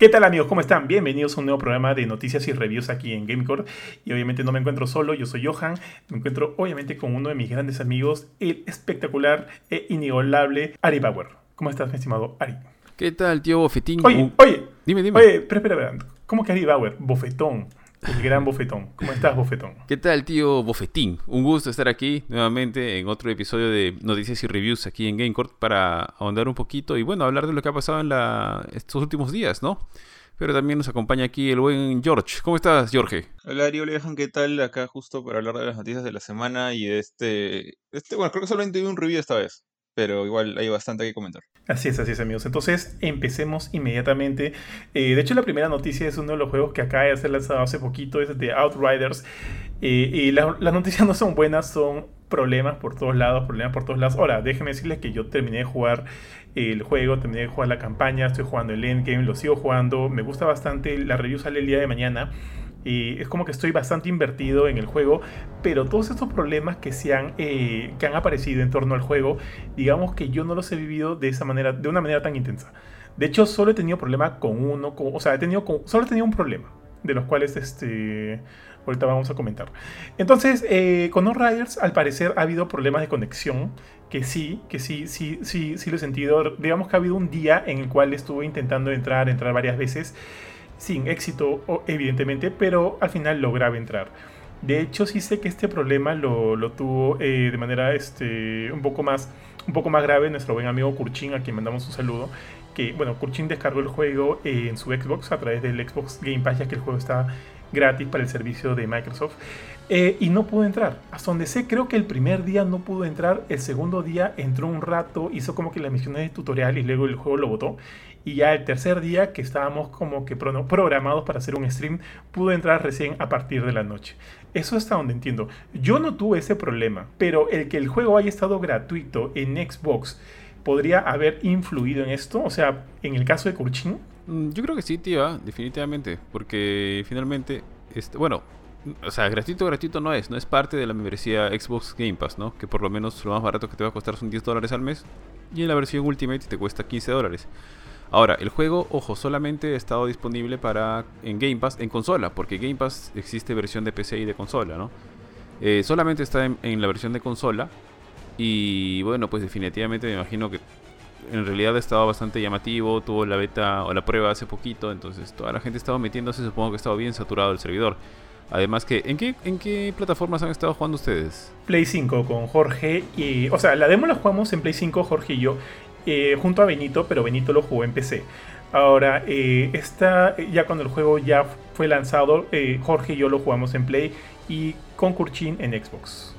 ¿Qué tal amigos? ¿Cómo están? Bienvenidos a un nuevo programa de noticias y reviews aquí en Gamecore. Y obviamente no me encuentro solo, yo soy Johan. Me encuentro obviamente con uno de mis grandes amigos, el espectacular e inigualable Ari Bauer. ¿Cómo estás, mi estimado Ari? ¿Qué tal, tío Bofetín? Oye, Uh, oye, Dime, dime. oye, espera, espera, espera. ¿Cómo que Ari Bauer? Bofetón. El gran bofetón. ¿Cómo estás, bofetón? ¿Qué tal, tío Bofetín? Un gusto estar aquí nuevamente en otro episodio de Noticias y Reviews aquí en Gamecourt para ahondar un poquito y bueno, hablar de lo que ha pasado en la... estos últimos días, ¿no? Pero también nos acompaña aquí el buen George. ¿Cómo estás, Jorge? Hola Ari, hola Johan, ¿qué tal? Acá justo para hablar de las noticias de la semana y de este... este bueno, creo que solamente vi un review esta vez, pero igual hay bastante que comentar. Así es, así es, amigos. Entonces, empecemos inmediatamente. Eh, de hecho, la primera noticia es uno de los juegos que acaba de ser lanzado hace poquito, es de Outriders. Eh, y la- las noticias no son buenas, son problemas por todos lados, problemas por todos lados. Ahora, déjenme decirles que yo terminé de jugar el juego, terminé de jugar la campaña, estoy jugando el endgame, lo sigo jugando, me gusta bastante. La review sale el día de mañana. Y es como que estoy bastante invertido en el juego, pero todos estos problemas que, se han, eh, que han aparecido en torno al juego, digamos que yo no los he vivido de esa manera, de una manera tan intensa. De hecho, solo he tenido problema con uno, o sea, he tenido con- solo he tenido un problema, de los cuales este, ahorita vamos a comentar. Entonces, eh, con Riders, al parecer ha habido problemas de conexión, que sí, que sí, sí, sí, sí lo he sentido. Digamos que ha habido un día en el cual estuve intentando entrar, entrar varias veces, sin éxito, evidentemente, pero al final lograba entrar. De hecho, sí sé que este problema lo, lo tuvo eh, de manera este, un, poco más, un poco más grave nuestro buen amigo Kurchin, a quien mandamos un saludo. Que, bueno, Kurchin descargó el juego eh, en su Xbox a través del Xbox Game Pass, ya que el juego está gratis para el servicio de Microsoft. eh, y no pudo entrar. Hasta donde sé, creo que el primer día no pudo entrar. El segundo día entró un rato, hizo como que las misiones de tutorial y luego el juego lo botó. Y ya el tercer día, que estábamos como que pro- programados para hacer un stream, pudo entrar recién a partir de la noche. Eso hasta donde entiendo. Yo no tuve ese problema, pero el que el juego haya estado gratuito en Xbox podría haber influido en esto. O sea, en el caso de Kurchin, Mm, Yo creo que sí, tío, ¿ah? definitivamente. Porque finalmente, este, bueno, o sea, gratuito, gratuito no es. No es parte de la membresía Xbox Game Pass, ¿no? Que por lo menos lo más barato que te va a costar son 10 dólares al mes. Y en la versión Ultimate te cuesta 15 dólares. Ahora, el juego, ojo, solamente ha estado disponible para en Game Pass, en consola, porque Game Pass existe versión de PC y de consola, ¿no? Eh, solamente está en, la versión de consola. Y bueno, pues definitivamente me imagino que en realidad ha estado bastante llamativo, tuvo la beta o la prueba hace poquito, entonces toda la gente estaba metiéndose, supongo que estaba bien saturado el servidor. Además que, ¿en qué, en qué plataformas han estado jugando ustedes? Play 5 con Jorge. Y, o sea, la demo la jugamos en Play 5, Jorge y yo, eh, junto a Benito, pero Benito lo jugó en PC. Ahora, eh, esta, ya cuando el juego ya fue lanzado, eh, Jorge y yo lo jugamos en Play y con Kurchin en Xbox.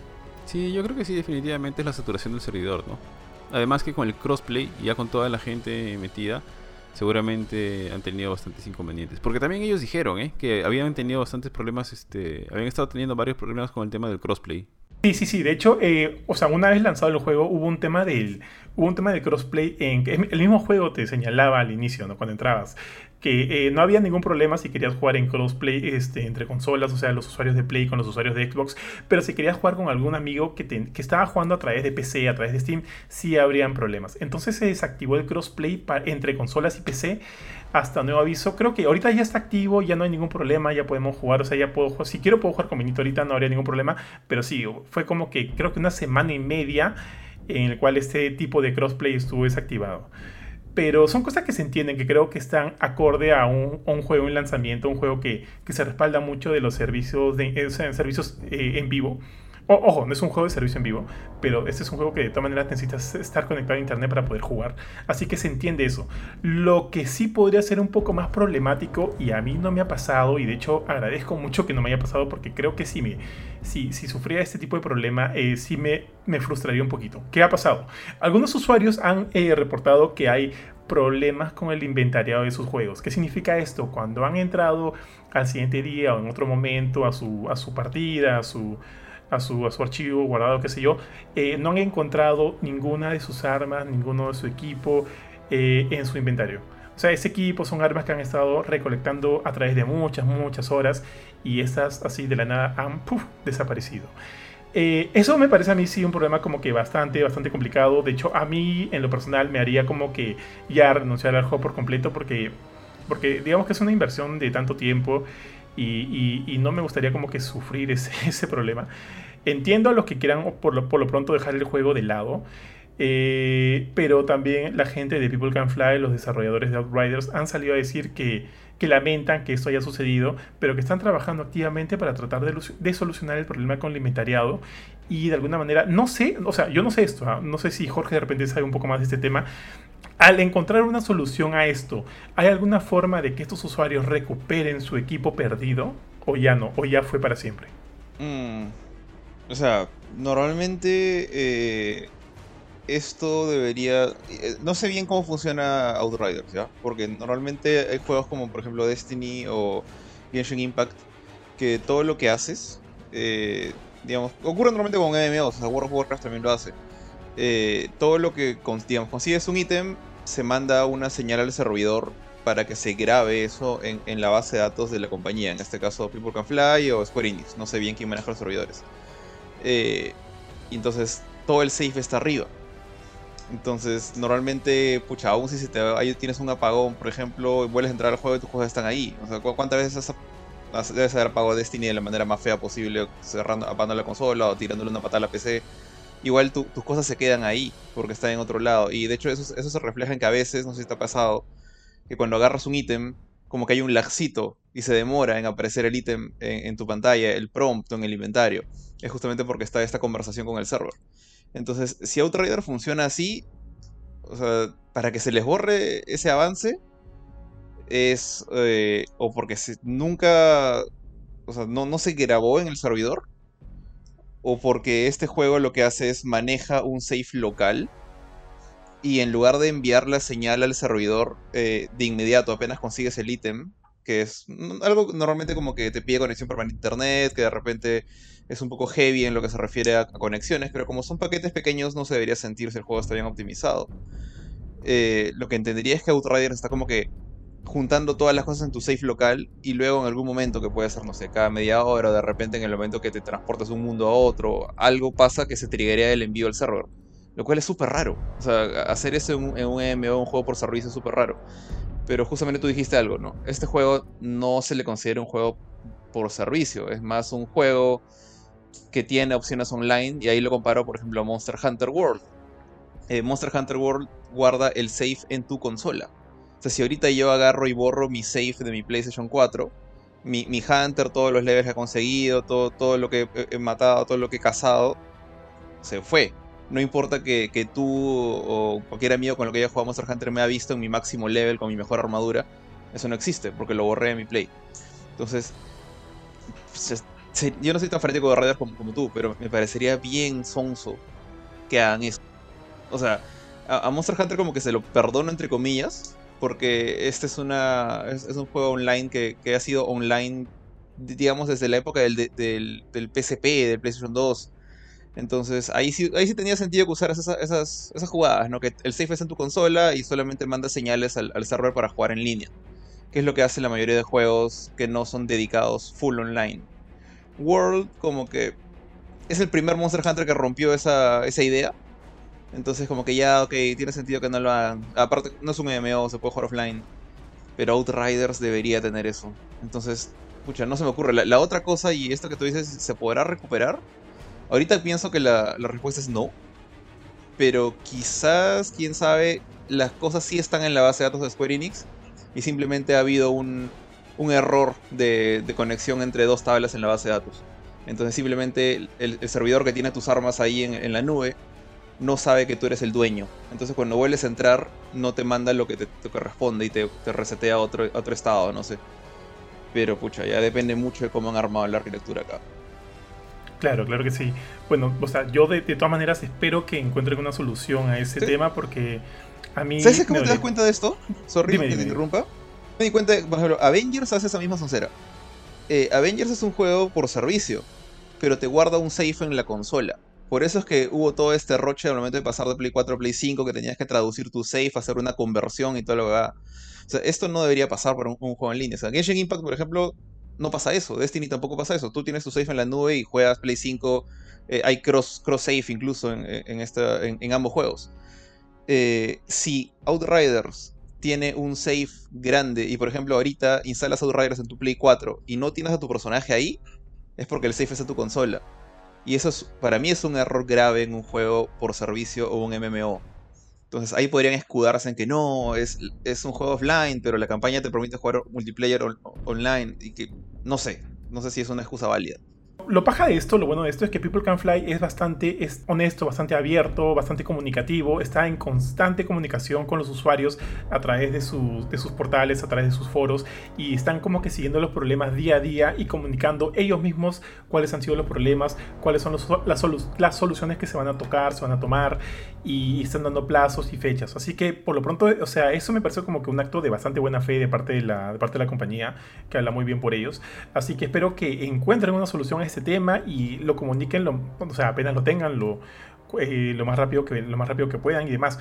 Sí, yo creo que sí, definitivamente es la saturación del servidor, ¿no? Además que con el crossplay, ya con toda la gente metida, seguramente han tenido bastantes inconvenientes. Porque también ellos dijeron, ¿eh? Que habían tenido bastantes problemas, este, habían estado teniendo varios problemas con el tema del crossplay. Sí, sí, sí. De hecho, eh, o sea, una vez lanzado el juego, hubo un tema del, hubo un tema de crossplay en que el mismo juego te señalaba al inicio, ¿no? Cuando entrabas, que eh, no había ningún problema si querías jugar en crossplay este, entre consolas, o sea, los usuarios de Play con los usuarios de Xbox, pero si querías jugar con algún amigo que, te- que estaba jugando a través de PC, a través de Steam, sí habrían problemas. Entonces se desactivó el crossplay entre consolas y PC hasta nuevo aviso. Creo que ahorita ya está activo, ya no hay ningún problema, ya podemos jugar, o sea, ya puedo jugar. Si quiero puedo jugar con Benito ahorita, no habría ningún problema, pero sí, fue como que creo que una semana y media en el cual este tipo de crossplay estuvo desactivado. Pero son cosas que se entienden, que creo que están acorde a un, un juego en lanzamiento, un juego que, que se respalda mucho de los servicios, de, eh, servicios eh, en vivo. Ojo, no es un juego de servicio en vivo, pero este es un juego que de todas maneras necesitas estar conectado a internet para poder jugar. Así que se entiende eso. Lo que sí podría ser un poco más problemático, y a mí no me ha pasado, y de hecho agradezco mucho que no me haya pasado, porque creo que si, me, si, si sufría este tipo de problema, eh, sí me, me frustraría un poquito. ¿Qué ha pasado? Algunos usuarios han eh, reportado que hay problemas con el inventariado de sus juegos. ¿Qué significa esto? Cuando han entrado al siguiente día o en otro momento a su, a su partida, a su, a su, a su archivo guardado, qué sé yo, eh, no han encontrado ninguna de sus armas, ninguno de su equipo eh, en su inventario. O sea, ese equipo son armas que han estado recolectando a través de muchas, muchas horas y estas así de la nada han desaparecido. Eh, eso me parece a mí sí un problema como que bastante, bastante complicado. De hecho, a mí en lo personal me haría como que ya renunciar al juego por completo porque porque digamos que es una inversión de tanto tiempo y, no me gustaría como que sufrir ese, problema. Entiendo a los que quieran por lo, por lo pronto dejar el juego de lado, eh, pero también la gente de People Can Fly, los desarrolladores de Outriders, han salido a decir que, que lamentan que esto haya sucedido, pero que están trabajando activamente para tratar de, solucionar el problema con el inventariado. Y de alguna manera, no sé, o sea, yo no sé esto, ¿ah? no sé si Jorge de repente sabe un poco más de este tema. Al encontrar una solución a esto, ¿hay alguna forma de que estos usuarios recuperen su equipo perdido? ¿O ya no? ¿O ya fue para siempre? Mm, o sea, normalmente eh, esto debería... Eh, no sé bien cómo funciona Outriders, ¿ya? Porque normalmente hay juegos como por ejemplo Destiny o Genshin Impact que todo lo que haces, eh, digamos, ocurre normalmente con MMOs, o sea, World of Warcraft también lo hace. Eh, todo lo que, digamos, consigues un ítem, se manda una señal al servidor para que se grabe eso en, la base de datos de la compañía, en este caso People Can Fly o Square Enix, no sé bien quién maneja los servidores. y entonces todo el safe está arriba. Entonces, normalmente, pucha, aún si te, tienes un apagón, por ejemplo, vuelves a entrar al juego y tus cosas están ahí. O sea, ¿cuántas veces has, debes haber apagado Destiny de la manera más fea posible, cerrando, apagando la consola o tirándole una patada a la PC? Igual tus cosas se quedan ahí, porque están en otro lado. Y de hecho, eso, se refleja en que a veces, no sé si te ha pasado, que cuando agarras un ítem, como que hay un lagcito y se demora en aparecer el ítem en, en, tu pantalla, el prompt en el inventario. Es justamente porque está esta conversación con el server. Entonces, si Outrider funciona así, o sea, para que se les borre ese avance, es eh, o porque nunca, o sea, no, no se grabó en el servidor, o porque este juego lo que hace es maneja un safe local y en lugar de enviar la señal al servidor eh, de inmediato apenas consigues el ítem, que es algo normalmente como que te pide conexión permanente a internet, que de repente es un poco heavy en lo que se refiere a, conexiones, pero como son paquetes pequeños no se debería sentir si el juego está bien optimizado. Eh, lo que entendería es que Outrider está como que juntando todas las cosas en tu safe local y luego en algún momento que puede ser, no sé, cada media hora o de repente en el momento que te transportas de un mundo a otro, algo pasa que se triggería el envío al server. Lo cual es súper raro. O sea, hacer eso en un, un MMO, un juego por servicio, es súper raro. Pero justamente tú dijiste algo, ¿no? Este juego no se le considera un juego por servicio, es más un juego que tiene opciones online y ahí lo comparo, por ejemplo, a Monster Hunter World. Eh, Monster Hunter World guarda el save en tu consola. O sea, si ahorita yo agarro y borro mi save de mi PlayStation 4, mi, Hunter, todos los levels que ha conseguido, todo, todo lo que he matado, todo lo que he cazado, se fue. No importa que, tú o cualquier amigo con lo que haya jugado Monster Hunter me ha visto en mi máximo level, con mi mejor armadura. Eso no existe, porque lo borré de mi play. Entonces, yo no soy tan fanático de Raiders como, tú, pero me parecería bien sonso que hagan eso. O sea, a, Monster Hunter como que se lo perdono entre comillas, porque este es, una, es, un juego online que, ha sido online, digamos, desde la época del, del, del PSP, del PlayStation 2 entonces ahí sí, tenía sentido que usaras esas, jugadas, ¿no? Que el safe es en tu consola y solamente manda señales al, server para jugar en línea. Que es lo que hace la mayoría de juegos que no son dedicados full online. World como que es el primer Monster Hunter que rompió esa idea. Entonces como que ya, ok, tiene sentido que no lo hagan. Aparte, no es un MMO, se puede jugar offline. Pero Outriders debería tener eso. Entonces, pucha, no se me ocurre. La, la otra cosa, y esto que tú dices, ¿se podrá recuperar? Ahorita pienso que la, respuesta es no. Pero quizás, quién sabe, las cosas sí están en la base de datos de Square Enix. Y simplemente ha habido un, error de, conexión entre dos tablas en la base de datos. Entonces simplemente el, servidor que tiene tus armas ahí en, la nube no sabe que tú eres el dueño. Entonces cuando vuelves a entrar no te manda lo que te, corresponde y te, resetea a otro, otro estado, no sé. Pero pucha, ya depende mucho de cómo han armado la arquitectura acá. Claro, claro que sí. Bueno, o sea, yo de, todas maneras espero que encuentren una solución a ese tema porque a mí... ¿Sabes cómo te das cuenta de esto? Sorry que te interrumpa. Me di cuenta, por ejemplo, Avengers hace esa misma soncera. Eh, Avengers es un juego por servicio, pero te guarda un safe en la consola. Por eso es que hubo todo este roche al momento de pasar de Play 4 a Play 5, que tenías que traducir tu save, hacer una conversión y todo lo que va. Esto no debería pasar por un, juego en línea. O sea, Impact, por ejemplo, no pasa eso. Destiny tampoco pasa eso. Tú tienes tu save en la nube y juegas Play 5. Eh, hay cross, cross save incluso en, en, en, ambos juegos. Eh, si Outriders tiene un save grande y por ejemplo ahorita instalas Outriders en tu Play 4 y no tienes a tu personaje ahí, es porque el save es a tu consola. Y eso es, para mí es un error grave en un juego por servicio o un MMO. Entonces ahí podrían escudarse en que no, es, es un juego offline, pero la campaña te permite jugar multiplayer online y que no sé, no sé si es una excusa válida. Lo paja de esto, lo bueno de esto es que People Can Fly es bastante es honesto, bastante abierto, bastante comunicativo, está en constante comunicación con los usuarios a través de, sus, de sus portales, a través de sus foros y están como que siguiendo los problemas día a día y comunicando ellos mismos cuáles han sido los problemas, cuáles son las, soluciones que se van a tocar, se van a tomar y están dando plazos y fechas. Así que por lo pronto, o sea, eso me parece como que un acto de bastante buena fe de parte de la, parte de la compañía, que habla muy bien por ellos. Así que espero que encuentren una solución a este tema y lo comuniquen, lo, o sea, apenas lo tengan, lo, eh, lo, más rápido que, lo más rápido que puedan y demás.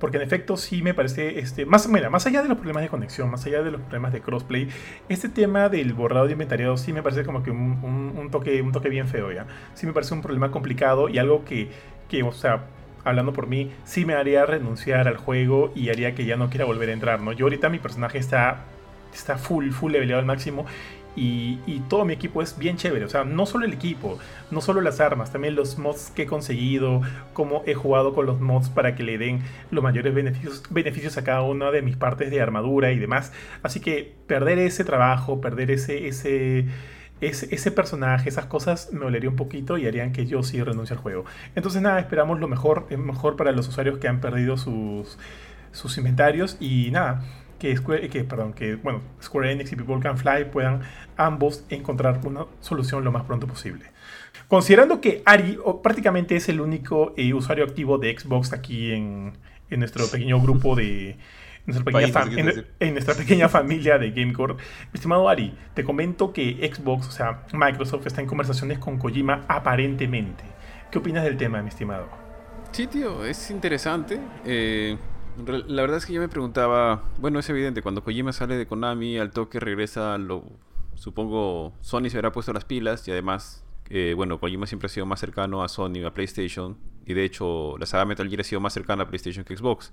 Porque en efecto sí me parece, este, más, mira, más allá de los problemas de conexión, más allá de los problemas de crossplay, este tema del borrado de inventariado sí me parece como que un, un, toque, un toque bien feo, ¿ya? Sí me parece un problema complicado y algo que, que, o sea, hablando por mí, sí me haría renunciar al juego y haría que ya no quiera volver a entrar, ¿no? Yo ahorita mi personaje está, está full, full leveleado al máximo y, todo mi equipo es bien chévere. O sea, no solo el equipo, no solo las armas, también los mods que he conseguido, cómo he jugado con los mods para que le den los mayores beneficios, beneficios a cada una de mis partes de armadura y demás. Así que perder ese trabajo, perder ese, ese, ese, ese personaje, esas cosas me dolería un poquito y harían que yo sí renuncie al juego. Entonces nada, esperamos lo mejor, es mejor para los usuarios que han perdido sus, sus inventarios y nada que, Square, que, perdón, que bueno, Square Enix y People Can Fly puedan ambos encontrar una solución lo más pronto posible. Considerando que Ari prácticamente es el único eh, usuario activo de Xbox aquí en, en nuestro pequeño grupo de, nuestra pequeña en, nuestra pequeña familia de Gamecore. estimado Ari, te comento que Xbox, o sea, Microsoft está en conversaciones con Kojima aparentemente. ¿Qué opinas del tema, mi estimado? Sí, tío, es interesante. Eh, la verdad es que yo me preguntaba, bueno, es evidente, cuando Kojima sale de Konami, al toque regresa, lo supongo Sony se habrá puesto las pilas y además, eh, bueno, Kojima siempre ha sido más cercano a Sony, a PlayStation, y de hecho la saga Metal Gear ha sido más cercana a PlayStation que Xbox.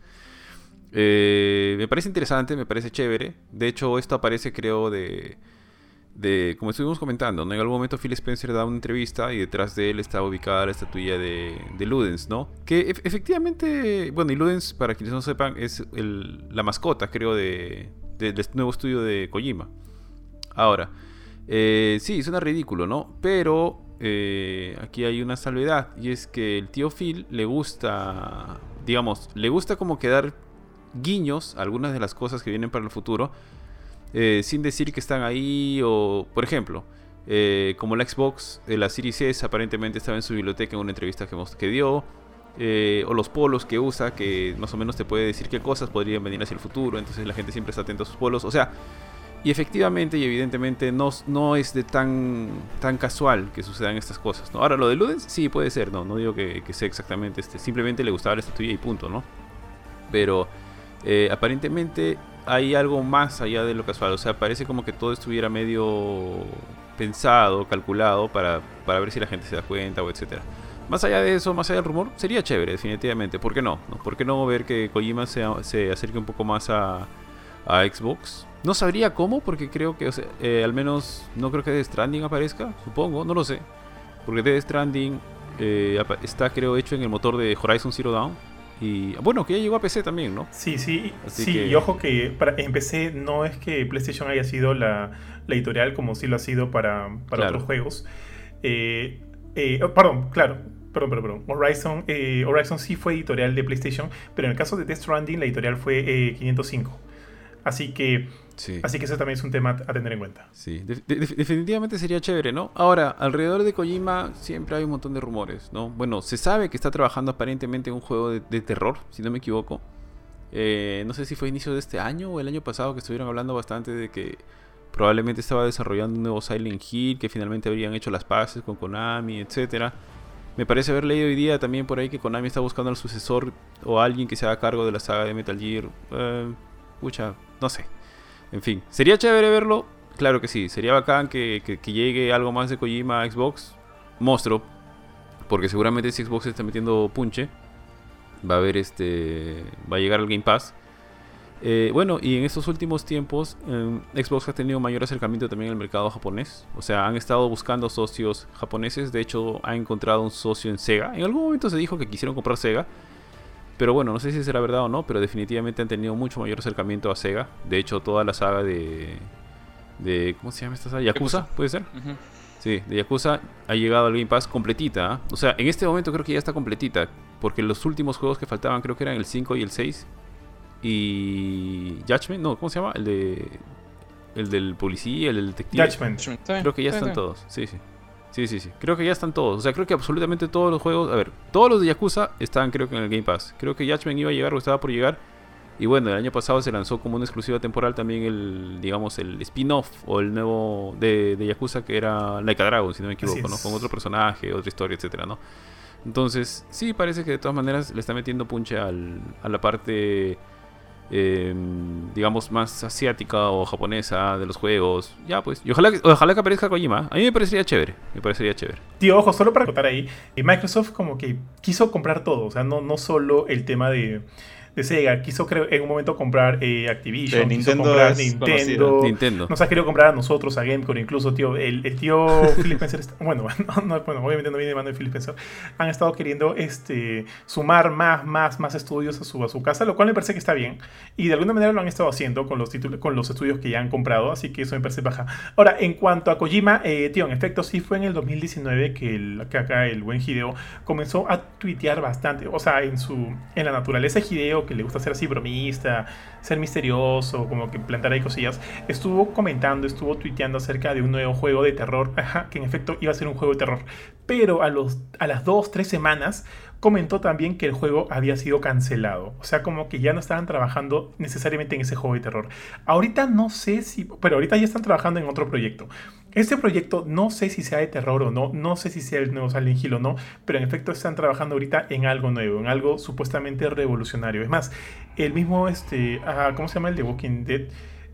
Eh, me parece interesante, me parece chévere. De hecho, esto aparece, creo, de de, como estuvimos comentando, ¿no? en algún momento Phil Spencer da una entrevista y detrás de él está ubicada la estatuilla de, de Ludens, ¿no? Que efectivamente, bueno, y Ludens, para quienes no sepan, es la mascota, creo, de, del nuevo estudio de Kojima. Ahora, eh, sí, suena ridículo, ¿no? Pero eh, aquí hay una salvedad y es que el tío Phil le gusta, digamos, le gusta como quedar guiños a algunas de las cosas que vienen para el futuro eh, sin decir que están ahí o, por ejemplo, eh, como la Xbox, de la Series S aparentemente estaba en su biblioteca en una entrevista que, dio, eh, o los polos que usa, que más o menos te puede decir qué cosas podrían venir hacia el futuro, entonces la gente siempre está atenta a sus polos, o sea, y efectivamente y evidentemente no, no es de tan, tan casual que sucedan estas cosas, ¿no? Ahora, lo de Ludens, sí puede ser, no, no digo que, que sea exactamente este, simplemente le gustaba la estatuilla y punto, ¿no? Pero aparentemente hay algo más allá de lo casual. O sea, parece como que todo estuviera medio pensado, calculado para, para ver si la gente se da cuenta o etcétera. Más allá de eso, más allá del rumor, sería chévere, definitivamente. ¿Por qué no? ¿Por qué no ver que Kojima se, se acerque un poco más a, a Xbox? No sabría cómo, porque creo que, o sea, eh, al menos, no creo que Death Stranding aparezca, supongo, no lo sé. Porque Death Stranding eh, está, creo, hecho en el motor de Horizon Zero Dawn. Y bueno, que ya llegó a PC también, ¿no? Sí, sí, sí. Y ojo que para, en PC no es que PlayStation haya sido la, editorial como sí lo ha sido para, para otros juegos. Eh, eh, oh, perdón, claro. Perdón, perdón, perdón. Horizon, eh, Horizon sí fue editorial de PlayStation, pero en el caso de Death Stranding la editorial fue 505. Así que Así que eso también es un tema a tener en cuenta. Sí, definitivamente sería chévere, ¿no? Ahora, alrededor de Kojima siempre hay un montón de rumores, ¿no? Bueno, se sabe que está trabajando aparentemente en un juego de, terror, si no me equivoco. Eh, no sé si fue inicio de este año o el año pasado que estuvieron hablando bastante de que probablemente estaba desarrollando un nuevo Silent Hill, que finalmente habrían hecho las paces con Konami, etcétera. Me parece haber leído hoy día también por ahí que Konami está buscando al sucesor o alguien que se haga cargo de la saga de Metal Gear. Eh, pucha, no sé. En fin, ¿sería chévere verlo? Claro que sí, sería bacán que, llegue algo más de Kojima a Xbox. Monstruo, porque seguramente si Xbox está metiendo punche, va a haber este. va a llegar al Game Pass. Eh, bueno, y en estos últimos tiempos, eh, Xbox ha tenido mayor acercamiento también al mercado japonés. O sea, han estado buscando socios japoneses. De hecho, ha encontrado un socio en Sega. En algún momento se dijo que quisieron comprar Sega. Pero bueno, no sé si será verdad o no, pero definitivamente han tenido mucho mayor acercamiento a Sega. De hecho, toda la saga de. de ¿Cómo se llama esta saga? Yakuza, ¿puede ser? Sí, de Yakuza ha llegado al Game Pass completita. ¿ah? O sea, en este momento creo que ya está completita. Porque los últimos juegos que faltaban creo que eran el 5 y el 6 y Judgment, no, ¿cómo se llama? El de el del policía, el del detective. Judgment. Creo que ya están todos. Sí, sí. Sí, sí, sí. Creo que ya están todos. O sea, creo que absolutamente todos los juegos. A ver, todos los de Yakuza están, creo que en el Game Pass. Creo que Judgment iba a llegar o estaba por llegar. Y bueno, el año pasado se lanzó como una exclusiva temporal también el, digamos, el spin-off o el nuevo de, de, Yakuza que era Like a Dragon, si no me equivoco, ¿no? Con otro personaje, otra historia, etcétera, ¿no? Entonces, sí, parece que de todas maneras le está metiendo punche al, a la parte eh, digamos, más asiática o japonesa de los juegos. Ya, pues. Y ojalá, ojalá que aparezca Kojima. A mí me parecería chévere. Me parecería chévere. Tío, ojo, solo para contar ahí. Microsoft como que quiso comprar todo. O sea, no, no solo el tema de de Sega. Quiso creo, en un momento comprar eh, Activision, Nintendo comprar Nintendo, Nintendo, Nos ha querido comprar a nosotros, a Gamecore, incluso, tío. El, el tío Phil Spencer, bueno, no, bueno, obviamente no viene de mano de Phil Spencer. Han estado queriendo este, sumar más, más, más estudios a su, a su casa, lo cual me parece que está bien. Y de alguna manera lo han estado haciendo con los, títulos, con los estudios que ya han comprado, así que eso me parece baja. Ahora, en cuanto a Kojima, eh, tío, en efecto, sí fue en el 2019 que, el, que acá el buen Hideo comenzó a tuitear bastante, o sea, en, su, en la naturaleza de Hideo, que le gusta hacer así bromista, ser misterioso, como que plantar ahí cosillas, estuvo comentando, estuvo tuiteando acerca de un nuevo juego de terror, que en efecto iba a ser un juego de terror. Pero a, los, a las dos, tres semanas comentó también que el juego había sido cancelado. O sea, como que ya no estaban trabajando necesariamente en ese juego de terror. Ahorita no sé si... Pero ahorita ya están trabajando en otro proyecto. Este proyecto no sé si sea de terror o no, no sé si sea el nuevo Silent Hill o no, pero en efecto están trabajando ahorita en algo nuevo, en algo supuestamente revolucionario. Es más, el mismo, este, ¿cómo se llama el de Walking Dead?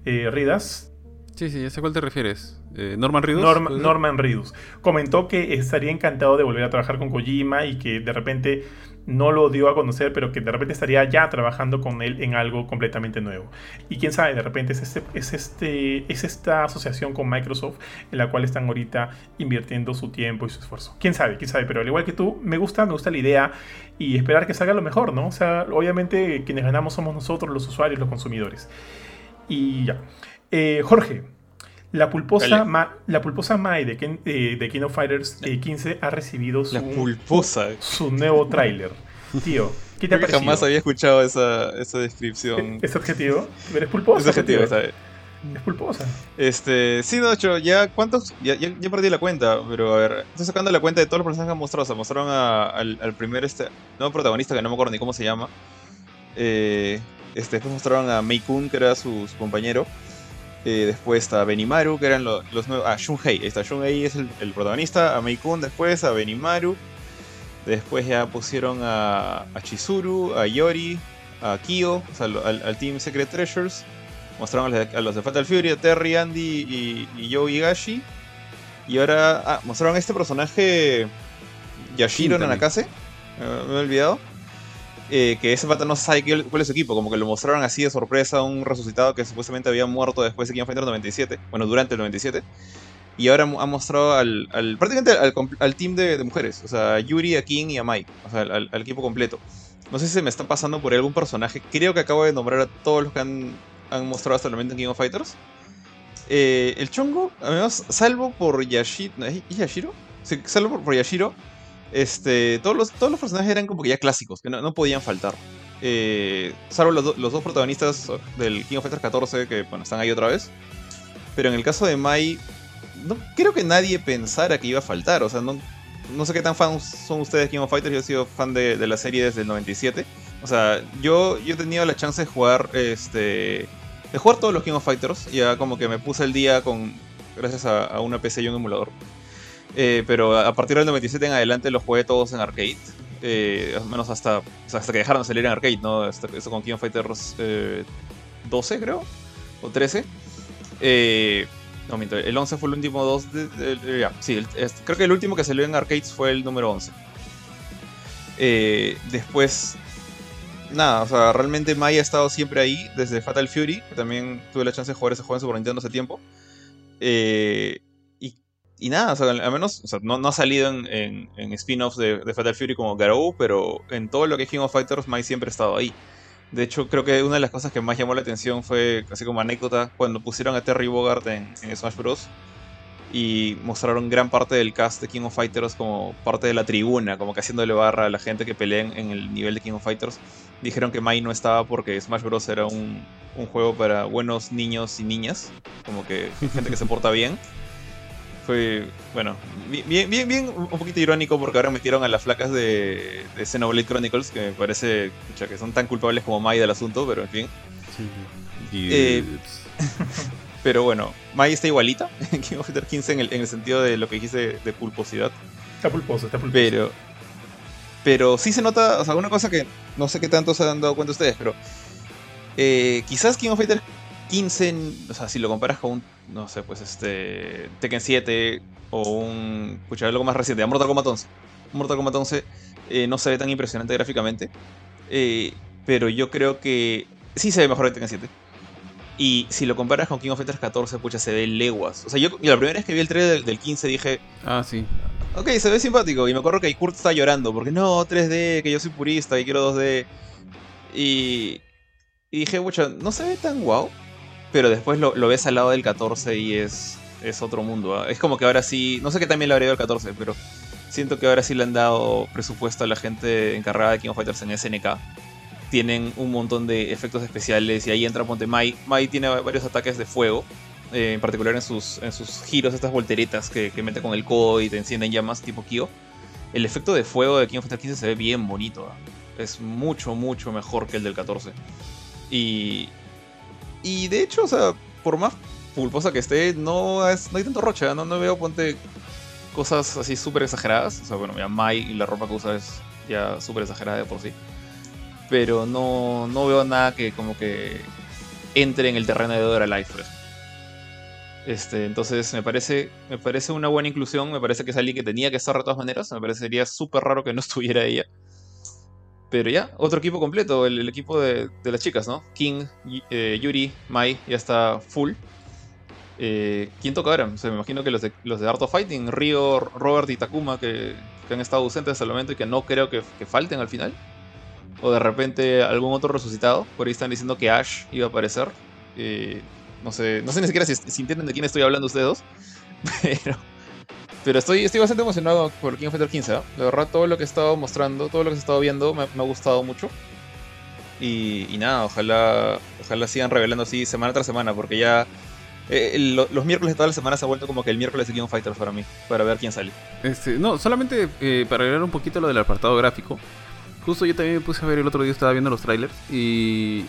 Eh, Ridas. Sí, sí, ya sé a cuál te refieres. Eh, Norman Reedus. Norman Reedus. Comentó que estaría encantado de volver a trabajar con Kojima y que de repente no lo dio a conocer, pero que de repente estaría ya trabajando con él en algo completamente nuevo. Y quién sabe, de repente es, este, es, este, es esta asociación con Microsoft en la cual están ahorita invirtiendo su tiempo y su esfuerzo. Quién sabe, quién sabe, pero al igual que tú, me gusta, me gusta la idea y esperar que salga lo mejor, ¿no? O sea, obviamente quienes ganamos somos nosotros, los usuarios, los consumidores. Y ya. Eh, Jorge, la pulposa, la pulposa Mai de, Ken, eh, de King of Fighters 15 eh, ha recibido su, pulposa. su nuevo tráiler. Tío, ¿qué te ha parecido? Jamás había escuchado esa, esa descripción. ¿Es adjetivo? ¿Eres pulposa? Es adjetivo, esa Es pulposa. Este, sí, de hecho, ya cuántos, ya, ya, perdí la cuenta, pero a ver, estoy sacando la cuenta de todos los personajes que han mostrado. Se mostraron al, al, primer este, nuevo protagonista que no me acuerdo ni cómo se llama. Eh, este, después mostraron a Mei Kun, que era su, su compañero. Eh, después está Benimaru, que eran los, los nuevos. Ah, Shunhei. Ahí está. Shunhei es el, protagonista. A Meikun después, a Benimaru. Después ya pusieron a, a Chizuru, a Yori, a Kyo, o sea, al, Team Secret Treasures. Mostraron a los de, Fatal Fury, a Terry, Andy y, y Joe Higashi. Y ahora ah, mostraron a este personaje Yashiro Nanakase. me he olvidado. Eh, que ese pata no sabe cuál es su equipo, como que lo mostraron así de sorpresa a un resucitado que supuestamente había muerto después de King of Fighters 97, bueno, durante el 97. Y ahora ha mostrado al, prácticamente al, team de, mujeres, o sea, a Yuri, a King y a Mike, o sea, al, equipo completo. No sé si se me está pasando por algún personaje, creo que acabo de nombrar a todos los que han, mostrado hasta el momento en King of Fighters. Eh, el chongo, además, salvo por Yashiro, Yashiro? Sí, salvo por Yashiro, este, todos, los, todos los personajes eran como que ya clásicos, que no, podían faltar. Eh, salvo los, los, dos protagonistas del King of Fighters 14, que bueno, están ahí otra vez. Pero en el caso de Mai, no creo que nadie pensara que iba a faltar. O sea, no, no sé qué tan fans son ustedes de King of Fighters. Yo he sido fan de, la serie desde el 97. O sea, yo, yo he tenido la chance de jugar este de jugar todos los King of Fighters. Ya como que me puse el día con gracias a una PC y un emulador. Eh, pero a partir del 97 en adelante los jugué todos en arcade. Eh, menos hasta, hasta que dejaron de salir en arcade, ¿no? Esto, con King of Fighters 12, eh, creo. O 13. no, miento, el 11 fue el último 2 de, sí, creo que el último que salió en arcades fue el número 11. después nada, o sea, realmente Mai ha estado siempre ahí, desde Fatal Fury, que también tuve la chance de jugar ese juego en Super Nintendo hace tiempo. Eh, y, nada, o sea, al menos o sea, no, no, ha salido en, en, spin-offs de, Fatal Fury como Garou, pero en todo lo que es King of Fighters, Mai siempre ha estado ahí. De hecho, creo que una de las cosas que más llamó la atención fue, así como anécdota, cuando pusieron a Terry Bogard en, en Smash Bros y mostraron gran parte del cast de King of Fighters como parte de la tribuna, como que haciéndole barra a la gente que pelea en el nivel de King of Fighters. Dijeron que Mai no estaba porque Smash Bros. era un, un juego para buenos niños y niñas, como que gente que se porta bien. Fue, bueno, bien, bien, bien, un poquito irónico porque ahora metieron a las flacas de, de Xenoblade Chronicles, que me parece escucha, que son tan culpables como Mai del asunto, pero en fin. Sí. Y, eh, Pero bueno, Mai está igualita en King of Fighters 15 en el, en el, sentido de lo que dijiste de, pulposidad. Está pulposo, está pulposo. Pero, pero sí se nota, o sea, una cosa que no sé qué tanto se han dado cuenta ustedes, pero eh, quizás King of Fighters 15, o sea, si lo comparas con un, no sé, pues este, Tekken 7 o un, escucha, algo más reciente, Mortal Kombat 11. Mortal Kombat 11 eh, no se ve tan impresionante gráficamente, eh, pero yo creo que sí se ve mejor en Tekken 7 y si lo comparas con King of Fighters 14, pucha, se ve leguas. O sea, yo la primera vez que vi el trailer del, del 15 dije... Ah, sí. Ok, se ve simpático. Y me acuerdo que Kurt está llorando porque no, 3D, que yo soy purista y quiero 2D. Y, y dije, pucha, no se ve tan guau. Pero después lo, ves al lado del 14 y es, es otro mundo. ¿eh? Es como que ahora sí... No sé qué también le habría dado el 14, pero siento que ahora sí le han dado presupuesto a la gente encargada de King of Fighters en SNK tienen un montón de efectos especiales y ahí entra Ponte Mai. Mai tiene varios ataques de fuego, eh, en particular en sus, en sus giros, estas volteretas que, que mete con el codo y te encienden llamas tipo Kyo. El efecto de fuego de King of Fighters 15 se ve bien bonito. ¿eh? Es mucho, mucho mejor que el del 14. Y, y de hecho, o sea, por más pulposa que esté, no, es, no hay tanto rocha. No, no veo, ponte, cosas así súper exageradas. O sea, bueno, ya Mai y la ropa que usa es ya súper exagerada de por sí pero no, no veo nada que como que entre en el terreno de Dora Life. Este, entonces me parece, me parece una buena inclusión, me parece que es alguien que tenía que estar de todas maneras, me parecería súper raro que no estuviera ella. Pero ya, otro equipo completo, el, equipo de, las chicas, ¿no? King, eh, Yuri, Mai, ya está full. Eh, ¿Quién toca ahora? O sea, me imagino que los de, los de Art of Fighting, Ryo, Robert y Takuma, que, que han estado ausentes hasta el momento y que no creo que, que falten al final o de repente algún otro resucitado. Por ahí están diciendo que Ash iba a aparecer. Eh, no sé, no sé ni siquiera si, si, entienden de quién estoy hablando ustedes dos. Pero, pero estoy, estoy bastante emocionado por King of Fighters 15. ¿eh? La verdad, todo lo que he estado mostrando, todo lo que he estado viendo, me, ha gustado mucho. Y, nada, ojalá, ojalá sigan revelando así semana tras semana, porque ya eh, lo, los miércoles de toda la semana se ha vuelto como que el miércoles de King of Fighters para mí, para ver quién sale. Este, no, solamente eh, para agregar un poquito lo del apartado gráfico. Justo yo también me puse a ver el otro día, estaba viendo los trailers y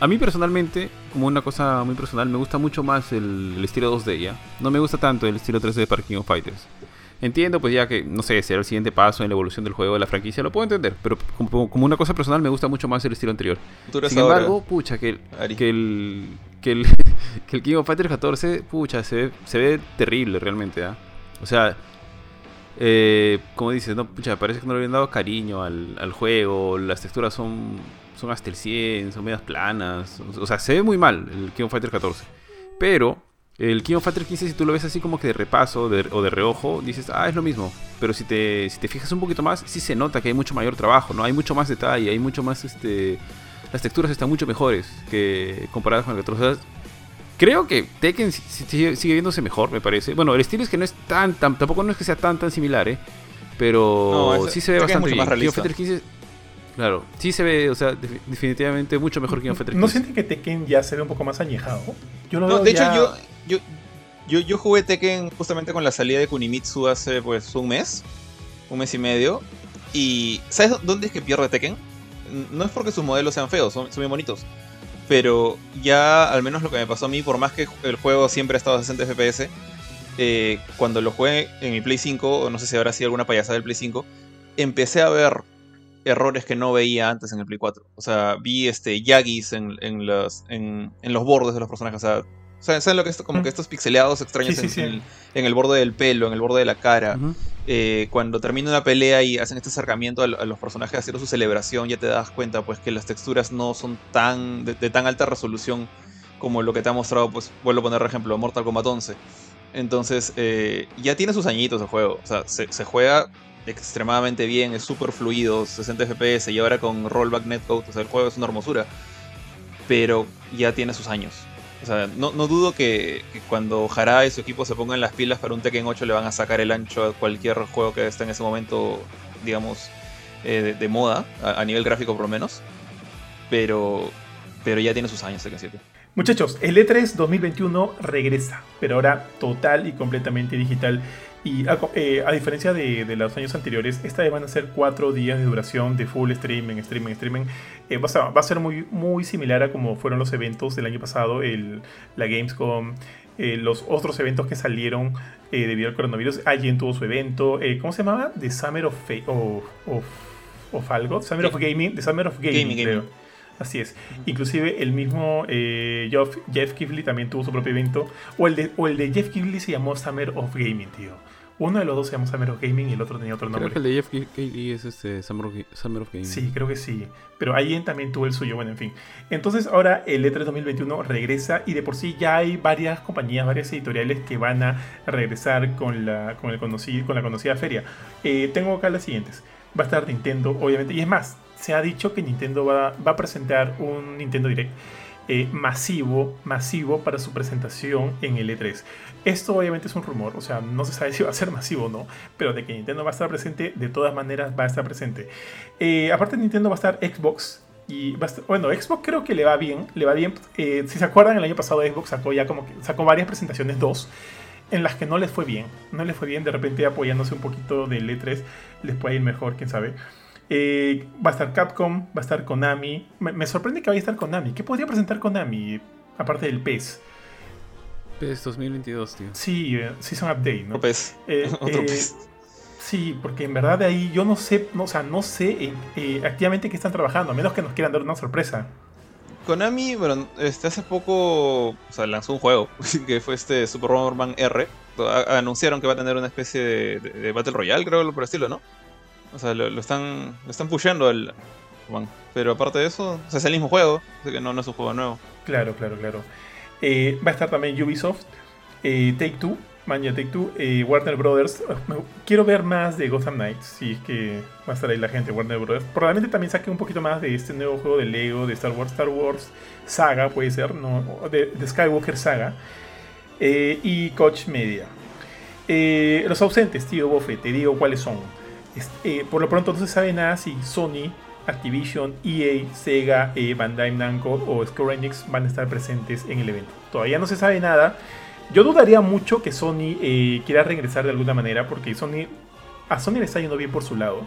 a mí personalmente, como una cosa muy personal, me gusta mucho más el, el estilo 2D ya. No me gusta tanto el estilo 3D para King of Fighters. Entiendo, pues ya que, no sé, será el siguiente paso en la evolución del juego de la franquicia, lo puedo entender, pero como, como una cosa personal me gusta mucho más el estilo anterior. Sin embargo, ahora, pucha, que, que, el, que, el, que el King of Fighters 14, pucha, se ve, se ve terrible realmente, ¿ah? O sea, eh, como dices, no, pucha, parece que no le habían dado cariño al, al, juego, las texturas son, son hasta el 100, son medias planas, o sea, se ve muy mal el King of Fighters 14, pero el King of Fighters 15 si tú lo ves así como que de repaso de, o de reojo, dices, ah, es lo mismo, pero si te, si te fijas un poquito más, sí se nota que hay mucho mayor trabajo, ¿no? Hay mucho más detalle, hay mucho más, este, las texturas están mucho mejores que comparadas con el 14, o sea, Creo que Tekken sigue, sigue, viéndose mejor, me parece. Bueno, el estilo es que no es tan, tan tampoco no es que sea tan tan similar, ¿eh? Pero no, sí se ve Tekken bastante bien. King of Fighters 15 Claro, sí se ve, o sea, definitivamente mucho mejor que King of Fighters 15. ¿No sienten que Tekken ya se ve un poco más añejado? Yo lo no, de ya... hecho yo, yo, yo, yo jugué Tekken justamente con la salida de Kunimitsu hace pues un mes, un mes y medio. Y ¿sabes dónde es que pierde Tekken? No es porque sus modelos sean feos, son, son bien bonitos pero ya al menos lo que me pasó a mí, por más que el juego siempre ha estado a 60 FPS, eh, cuando lo jugué en mi Play 5, o no sé si habrá sido alguna payasada del Play 5, empecé a ver errores que no veía antes en el Play 4. O sea, vi este Yagis en, en, los, en, en los bordes de los personajes. O sea, ¿Saben lo que es como que estos pixeleados extraños en, el, borde del pelo, en el borde de la cara? Eh, cuando termina una pelea y hacen este acercamiento a, los personajes haciendo su celebración, ya te das cuenta pues que las texturas no son tan de, tan alta resolución como lo que te ha mostrado, pues vuelvo a poner ejemplo, Mortal Kombat 11. Entonces, eh, ya tiene sus añitos el juego. O sea, se, se juega extremadamente bien, es súper fluido, 60 FPS y ahora con rollback netcode, o sea, el juego es una hermosura. Pero ya tiene sus años. O sea, no, dudo que, cuando Jara y su equipo se pongan las pilas para un Tekken 8 le van a sacar el ancho a cualquier juego que esté en ese momento, digamos, eh, de, moda, a, nivel gráfico por lo menos. Pero, pero ya tiene sus años Tekken 7. Muchachos, el E3 2021 regresa, pero ahora total y completamente digital. Y a, eh, diferencia de, los años anteriores, esta vez van a ser cuatro días de duración de full streaming, streaming, streaming. Eh, va, a, ser muy, muy similar a como fueron los eventos del año pasado, el, la Gamescom, eh, los otros eventos que salieron debido al coronavirus. Alguien tuvo su evento, ¿cómo se llamaba? The Summer of, of, of, algo, Summer of Gaming, The Summer of Gaming, creo. Así es. Inclusive el mismo Jeff, Jeff Kifley también tuvo su propio evento. O el, de, o el de Jeff Kifley se llamó Summer of Gaming, tío. Uno de los dos se llama Summer of Gaming y el otro tenía otro nombre. Creo que el de es este Summer of, Gaming. Sí, creo que sí. Pero alguien también tuvo el suyo. Bueno, en fin. Entonces ahora el E3 2021 regresa y de por sí ya hay varias compañías, varias editoriales que van a regresar con la, con el conocido, con la conocida feria. Eh, tengo acá las siguientes. Va a estar Nintendo, obviamente. Y es más, se ha dicho que Nintendo va, va a presentar un Nintendo Direct eh, masivo, masivo para su presentación en el E3. Esto obviamente es un rumor, o sea, no se sabe si va a ser masivo o no, pero de que Nintendo va a estar presente, de todas maneras va a estar presente. Eh, aparte Nintendo va a estar Xbox. Y bueno, Xbox creo que le va bien, le va bien. Eh, si se acuerdan, el año pasado Xbox sacó ya como que sacó varias presentaciones, dos, en las que no les fue bien. No les fue bien, de repente apoyándose un poquito del E3, les puede ir mejor, quién sabe. Eh, va a estar Capcom, va a estar Konami. Me, sorprende que vaya a estar Konami. ¿Qué podría presentar Konami aparte del PES? PES 2022, tío. Sí, eh, Season Update, ¿no? PES. Eh, Otro PES. Sí, porque en verdad de ahí yo no sé, no, o sea, no sé activamente qué están trabajando, a menos que nos quieran dar una sorpresa. Konami, bueno, este, hace poco o sea, lanzó un juego que fue este Super Bomberman R. anunciaron que va a tener una especie de, de Battle Royale, creo, por el estilo, ¿no? O sea, lo, están lo están pusheando al Pero aparte de eso, es el mismo juego, así que no, no es un juego nuevo. Claro, claro, claro. Eh, va a estar también Ubisoft, eh, Take Two, Mania Take Two, eh, Warner Brothers. Quiero ver más de Gotham Knights, si es que va a estar ahí la gente, Warner Brothers. Probablemente también saque un poquito más de este nuevo juego de Lego, de Star Wars, Star Wars Saga, puede ser, ¿no? de, Skywalker Saga. y Coach Media. los ausentes, tío Bofe, te digo cuáles son. Eh, por lo pronto no se sabe nada si Sony, Activision, EA, Sega, eh, Bandai Namco o Square Enix van a estar presentes en el evento. Todavía no se sabe nada. Yo dudaría mucho que Sony eh, quiera regresar de alguna manera porque Sony, a Sony le está yendo bien por su lado.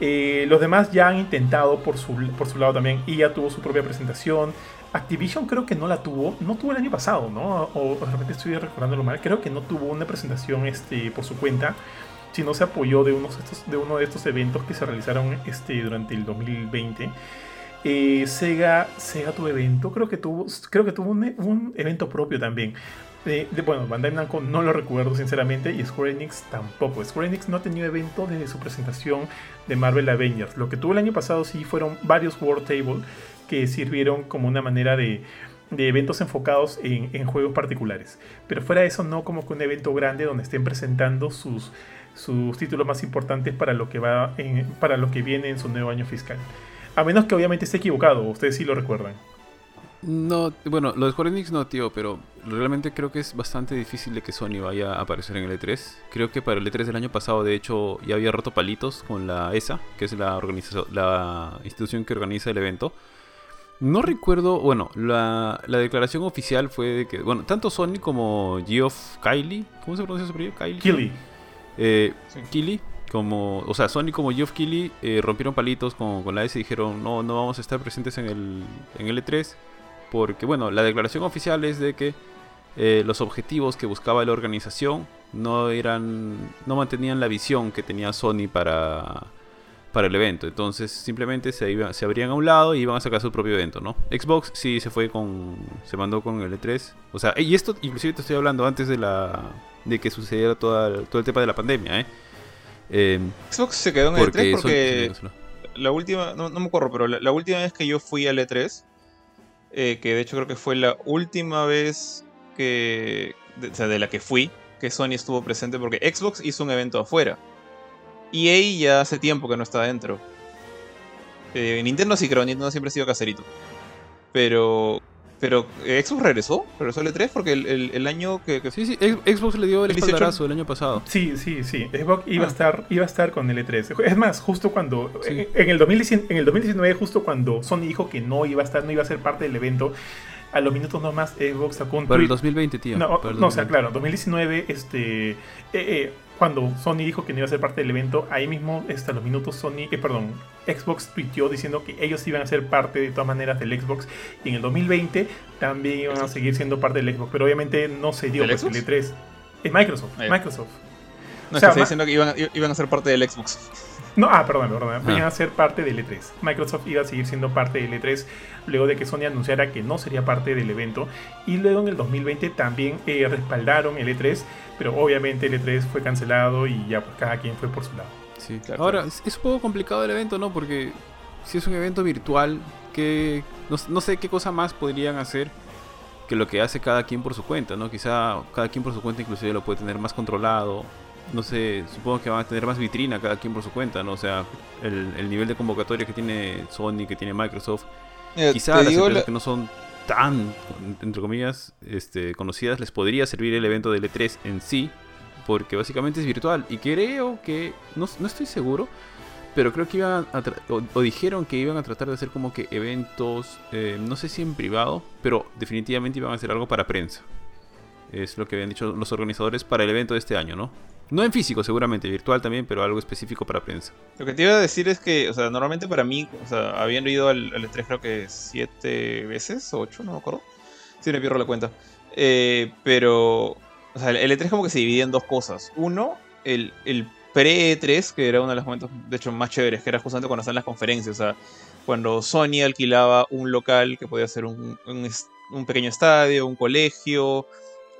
los demás ya han intentado por su, por su lado también. ya tuvo su propia presentación. Activision creo que no la tuvo, no tuvo el año pasado, ¿no? O, de repente estoy recordándolo mal. Creo que no tuvo una presentación este, por su cuenta si no se apoyó de, unos de uno de estos eventos que se realizaron este, durante el 2020. Eh, Sega, Sega tuvo evento, creo que tuvo, creo que tuvo un, evento propio también. de, bueno, Bandai Namco no lo recuerdo sinceramente y Square Enix tampoco. Square Enix no ha tenido evento desde su presentación de Marvel Avengers. Lo que tuvo el año pasado sí fueron varios World Table que sirvieron como una manera de, de eventos enfocados en, en, juegos particulares. Pero fuera de eso, no como que un evento grande donde estén presentando sus, sus títulos más importantes para lo que va para lo que viene en su nuevo año fiscal. A menos que obviamente esté equivocado, ustedes sí lo recuerdan. No, bueno, lo de Square Enix no, tío, pero realmente creo que es bastante difícil de que Sony vaya a aparecer en el E3. Creo que para el E3 del año pasado, de hecho, ya había roto palitos con la ESA, que es la, la institución que organiza el evento. No recuerdo, bueno, la, la, declaración oficial fue de que, bueno, tanto Sony como Geoff Kylie, ¿cómo se pronuncia su apellido? Kylie. Eh, como, o sea, Sony como Geoff Keighley eh, rompieron palitos con, con, la S y dijeron no, no vamos a estar presentes en el, en el E3 porque, bueno, la declaración oficial es de que eh, los objetivos que buscaba la organización no eran, no mantenían la visión que tenía Sony para, para el evento. Entonces simplemente se, iba, se abrían a un lado y iban a sacar su propio evento, ¿no? Xbox sí se fue con. se mandó con el E3. O sea, y esto inclusive te estoy hablando antes de la. de que sucediera toda, todo el tema de la pandemia, ¿eh? eh Xbox se quedó en el E3 porque. la última. No, me acuerdo, pero la, última vez que yo fui al E3. Eh, que de hecho creo que fue la última vez que. o sea, de la que fui. Que Sony estuvo presente porque Xbox hizo un evento afuera. EA ya hace tiempo que no está dentro. Eh, Nintendo sí creo, Nintendo siempre ha sido caserito. Pero. Pero eh, Xbox regresó, regresó el E3 porque el, año que, Sí, sí, Xbox le dio el, el espaldarazo el año pasado. Sí, sí, sí. Xbox iba, a ah. estar, iba a estar con el E3. Es más, justo cuando. En, el 2019, en el 2019, justo cuando Sony dijo que no iba a estar, no iba a ser parte del evento a los minutos nomás Xbox sacó un Para el 2020, tío. No, no o sea, claro, 2019, este, eh, eh, cuando Sony dijo que no iba a ser parte del evento, ahí mismo, hasta los minutos, Sony, eh, perdón, Xbox tuiteó diciendo que ellos iban a ser parte de todas maneras del Xbox y en el 2020 también iban a seguir siendo parte del Xbox, pero obviamente no se dio porque el E3 es Microsoft, Microsoft. No, o sea, está diciendo que iban, iban a ser parte del Xbox. No, ah, perdón, perdón. Iban a ser parte del E3. Microsoft iba a seguir siendo parte del E3 luego de que Sony anunciara que no sería parte del evento. Y luego en el 2020 también eh, respaldaron el E3, pero obviamente el E3 fue cancelado y ya pues, cada quien fue por su lado. Sí, claro. Ahora, es, un poco complicado el evento, ¿no? Porque si es un evento virtual, que no, no sé qué cosa más podrían hacer que lo que hace cada quien por su cuenta, ¿no? Quizá cada quien por su cuenta inclusive lo puede tener más controlado no sé, supongo que van a tener más vitrina cada quien por su cuenta, ¿no? O sea, el, nivel de convocatoria que tiene Sony, que tiene Microsoft, quizá las empresas que no son tan, entre comillas, este, conocidas, les podría servir el evento del E3 en sí, porque básicamente es virtual. Y creo que, no, no estoy seguro, pero creo que iban a, o, dijeron que iban a tratar de hacer como que eventos, eh, no sé si en privado, pero definitivamente iban a hacer algo para prensa. Es lo que habían dicho los organizadores para el evento de este año, ¿no? No en físico, seguramente, virtual también, pero algo específico para prensa. Lo que te iba a decir es que, o sea, normalmente para mí, o sea, habían ido al, E3 creo que siete veces, ocho, no me acuerdo. Si me pierdo la cuenta. Eh, pero, o sea, el E3 como que se dividía en dos cosas. Uno, el, el pre-E3, que era uno de los momentos, de hecho, más chéveres, que era justamente cuando están las conferencias, o sea, cuando Sony alquilaba un local que podía ser un, un, pequeño estadio, un colegio,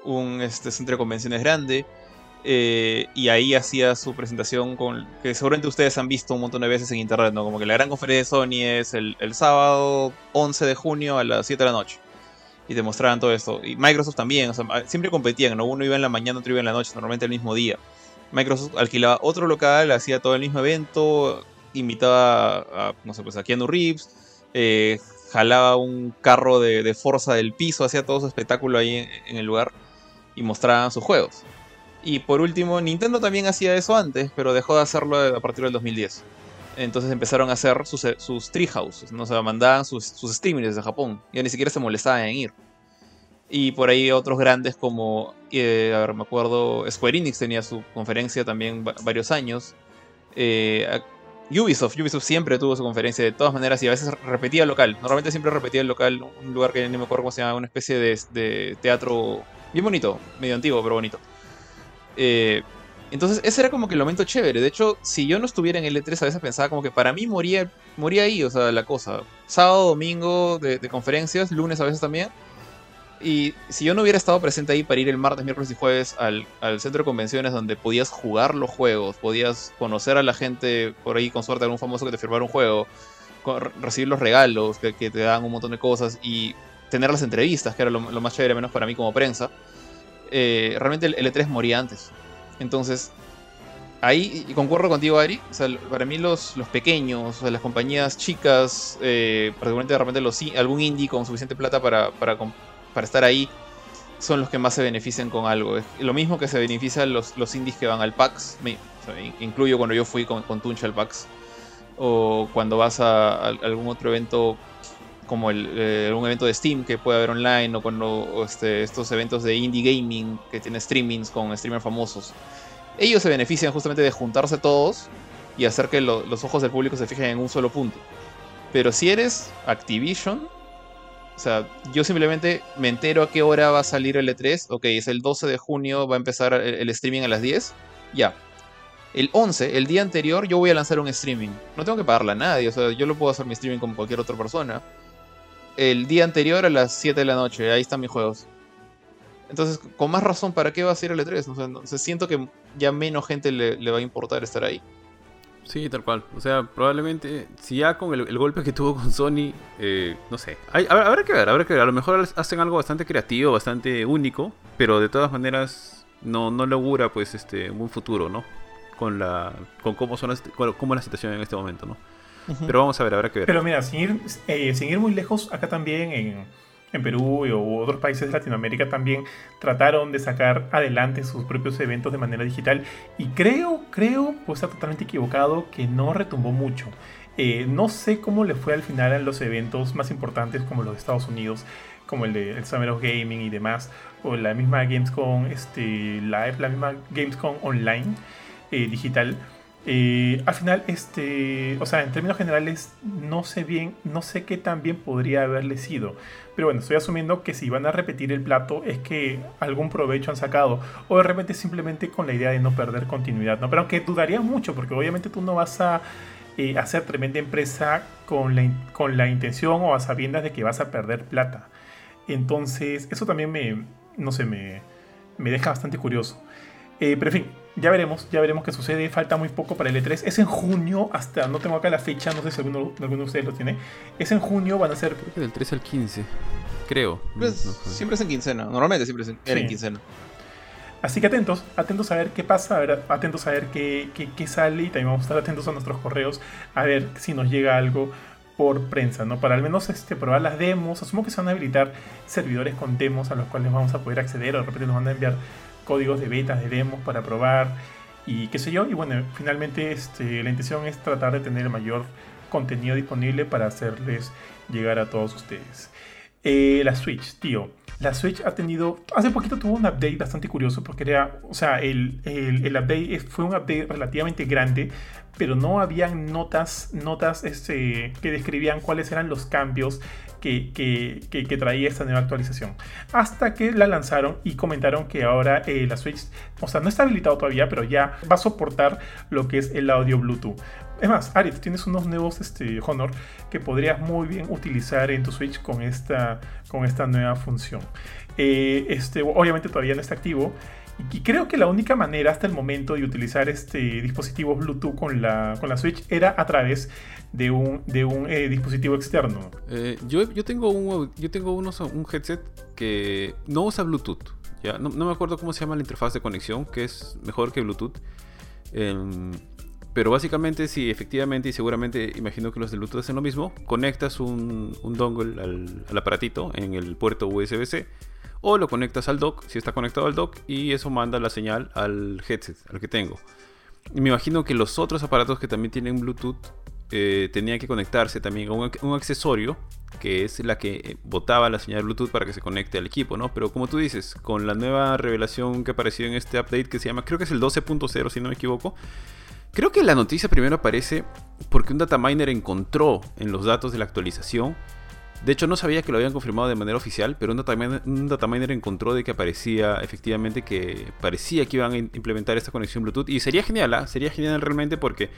un este, centro de convenciones grande eh, y ahí hacía su presentación con que seguramente ustedes han visto un montón de veces en internet, ¿no? Como que la gran conferencia de Sony es el, sábado 11 de junio a las 7 de la noche. Y te mostraban todo esto. Y Microsoft también, siempre competían, ¿no? Uno iba en la mañana, otro iba en la noche, normalmente el mismo día. Microsoft alquilaba otro local, hacía todo el mismo evento, invitaba a, no sé, pues a Keanu Reeves, eh, jalaba un carro de, de del piso, hacía todo su espectáculo ahí en, en el lugar y mostraban sus juegos. Y por último, Nintendo también hacía eso antes, pero dejó de hacerlo a partir del 2010. Entonces empezaron a hacer sus, sus treehouses, ¿no? o mandaban sus, sus streamers desde Japón. Ya ni siquiera se molestaban en ir. Y por ahí otros grandes como, eh, a ver, me acuerdo, Square Enix tenía su conferencia también varios años. Eh, Ubisoft, Ubisoft siempre tuvo su conferencia de todas maneras y a veces repetía local. Normalmente siempre repetía el local, un lugar que ni me acuerdo cómo se llama, una especie de, de teatro bien bonito, medio antiguo, pero bonito. Eh, entonces, ese era como que el momento chévere. De hecho, si yo no estuviera en el E3, a veces pensaba como que para mí moría, moría ahí, o sea, la cosa. Sábado, domingo de, conferencias, lunes a veces también. Y si yo no hubiera estado presente ahí para ir el martes, miércoles y jueves al, centro de convenciones donde podías jugar los juegos, podías conocer a la gente por ahí, con suerte algún famoso que te firmara un juego, recibir los regalos que, te dan un montón de cosas y tener las entrevistas, que era lo, lo más chévere, menos para mí como prensa eh, realmente el E3 moría antes. Entonces, ahí, y concuerdo contigo, Ari, para mí los, los pequeños, las compañías chicas, eh, particularmente los, algún indie con suficiente plata para, para, estar ahí, son los que más se benefician con algo. Es lo mismo que se benefician los, los indies que van al PAX, incluyo cuando yo fui con, con Tuncha al PAX, o cuando vas a algún otro evento como el, eh, un evento de Steam que puede haber online o cuando este, estos eventos de indie gaming que tiene streamings con streamers famosos. Ellos se benefician justamente de juntarse todos y hacer que los ojos del público se fijen en un solo punto. Pero si eres Activision, o sea, yo simplemente me entero a qué hora va a salir el E3. Ok, es el 12 de junio, va a empezar el, streaming a las 10. Ya. el 11, el día anterior, yo voy a lanzar un streaming. No tengo que pagarle a nadie, o sea, yo lo puedo hacer mi streaming como cualquier otra persona. El día anterior a las 7 de la noche, ahí están mis juegos. Entonces, con más razón, ¿para qué va a ser el E3? O sea, siento que ya menos gente le, va a importar estar ahí. Sí, tal cual. O sea, probablemente, si ya con el, golpe que tuvo con Sony, eh, no sé. habrá que ver, habrá que ver. A lo mejor hacen algo bastante creativo, bastante único, pero de todas maneras no, no augura pues este un futuro, ¿no? Con la con cómo son cómo es la situación en este momento, ¿no? Pero vamos a ver, habrá que ver. Pero mira, sin ir, eh, sin ir muy lejos, acá también en en Perú y otros países de Latinoamérica también trataron de sacar adelante sus propios eventos de manera digital y creo, creo, pues está totalmente equivocado que no retumbó mucho. Eh, no sé cómo le fue al final en los eventos más importantes como los de Estados Unidos, como el de el Summer of Gaming y demás, o la misma Gamescom este, Live, la misma Gamescom Online eh, digital. Eh, al final, este, o sea, en términos generales, no sé bien, no sé qué tan bien podría haberle sido. Pero bueno, estoy asumiendo que si van a repetir el plato es que algún provecho han sacado. O de repente simplemente con la idea de no perder continuidad, ¿no? Pero aunque dudaría mucho, porque obviamente tú no vas a eh, hacer tremenda empresa con la, con la intención o a sabiendas de que vas a perder plata. Entonces, eso también me, no sé, me, me deja bastante curioso. Eh, pero en fin, ya veremos, ya veremos qué sucede. Falta muy poco para el E3. Es en junio, hasta no tengo acá la fecha, no sé si alguno, alguno de ustedes lo tiene. Es en junio, van a ser. Creo que del 13 al 15, creo. Pues, siempre es en quincena, normalmente siempre es en, quincena. Así que atentos, atentos a ver qué pasa, atentos a ver qué, qué, sale y también vamos a estar atentos a nuestros correos a ver si nos llega algo por prensa, ¿no? Para al menos este, probar las demos. Asumo que se van a habilitar servidores con demos a los cuales vamos a poder acceder o de repente nos van a enviar códigos de betas, de demos para probar y qué sé yo. Y bueno, finalmente este, la intención es tratar de tener el mayor contenido disponible para hacerles llegar a todos ustedes. Eh, la Switch, tío. La Switch ha tenido. Hace poquito tuvo un update bastante curioso porque era. O sea, el, el, update fue un update relativamente grande, pero no habían notas, notas este, que describían cuáles eran los cambios que, traía esta nueva actualización. Hasta que la lanzaron y comentaron que ahora eh, la Switch, o sea, no está habilitado todavía, pero ya va a soportar lo que es el audio Bluetooth. Es más, Ari, tienes unos nuevos este, Honor que podrías muy bien utilizar en tu Switch con esta, con esta nueva función. Eh, este, obviamente todavía no está activo. Y creo que la única manera hasta el momento de utilizar este dispositivo Bluetooth con la, con la Switch era a través de un, de un eh, dispositivo externo. Eh, yo, yo tengo, un, yo tengo unos, un headset que no usa Bluetooth. ¿ya? No, me acuerdo cómo se llama la interfaz de conexión, que es mejor que Bluetooth. Pero básicamente, sí, efectivamente, y seguramente imagino que los de Bluetooth hacen lo mismo, conectas un, un dongle al, aparatito en el puerto USB-C o lo conectas al dock, si está conectado al dock, y eso manda la señal al headset, al que tengo. Me imagino que los otros aparatos que también tienen Bluetooth eh, tenía que conectarse también a un, accesorio que es la que botaba la señal Bluetooth para que se conecte al equipo, ¿no? Pero como tú dices, con la nueva revelación que apareció en este update que se llama, creo que es el 12.0 si no me equivoco, creo que la noticia primero aparece porque un dataminer encontró en los datos de la actualización de hecho, no sabía que lo habían confirmado de manera oficial, pero un dataminer, un encontró de que aparecía efectivamente que parecía que iban a implementar esta conexión Bluetooth. Y sería genial, ¿ah? sería genial realmente porque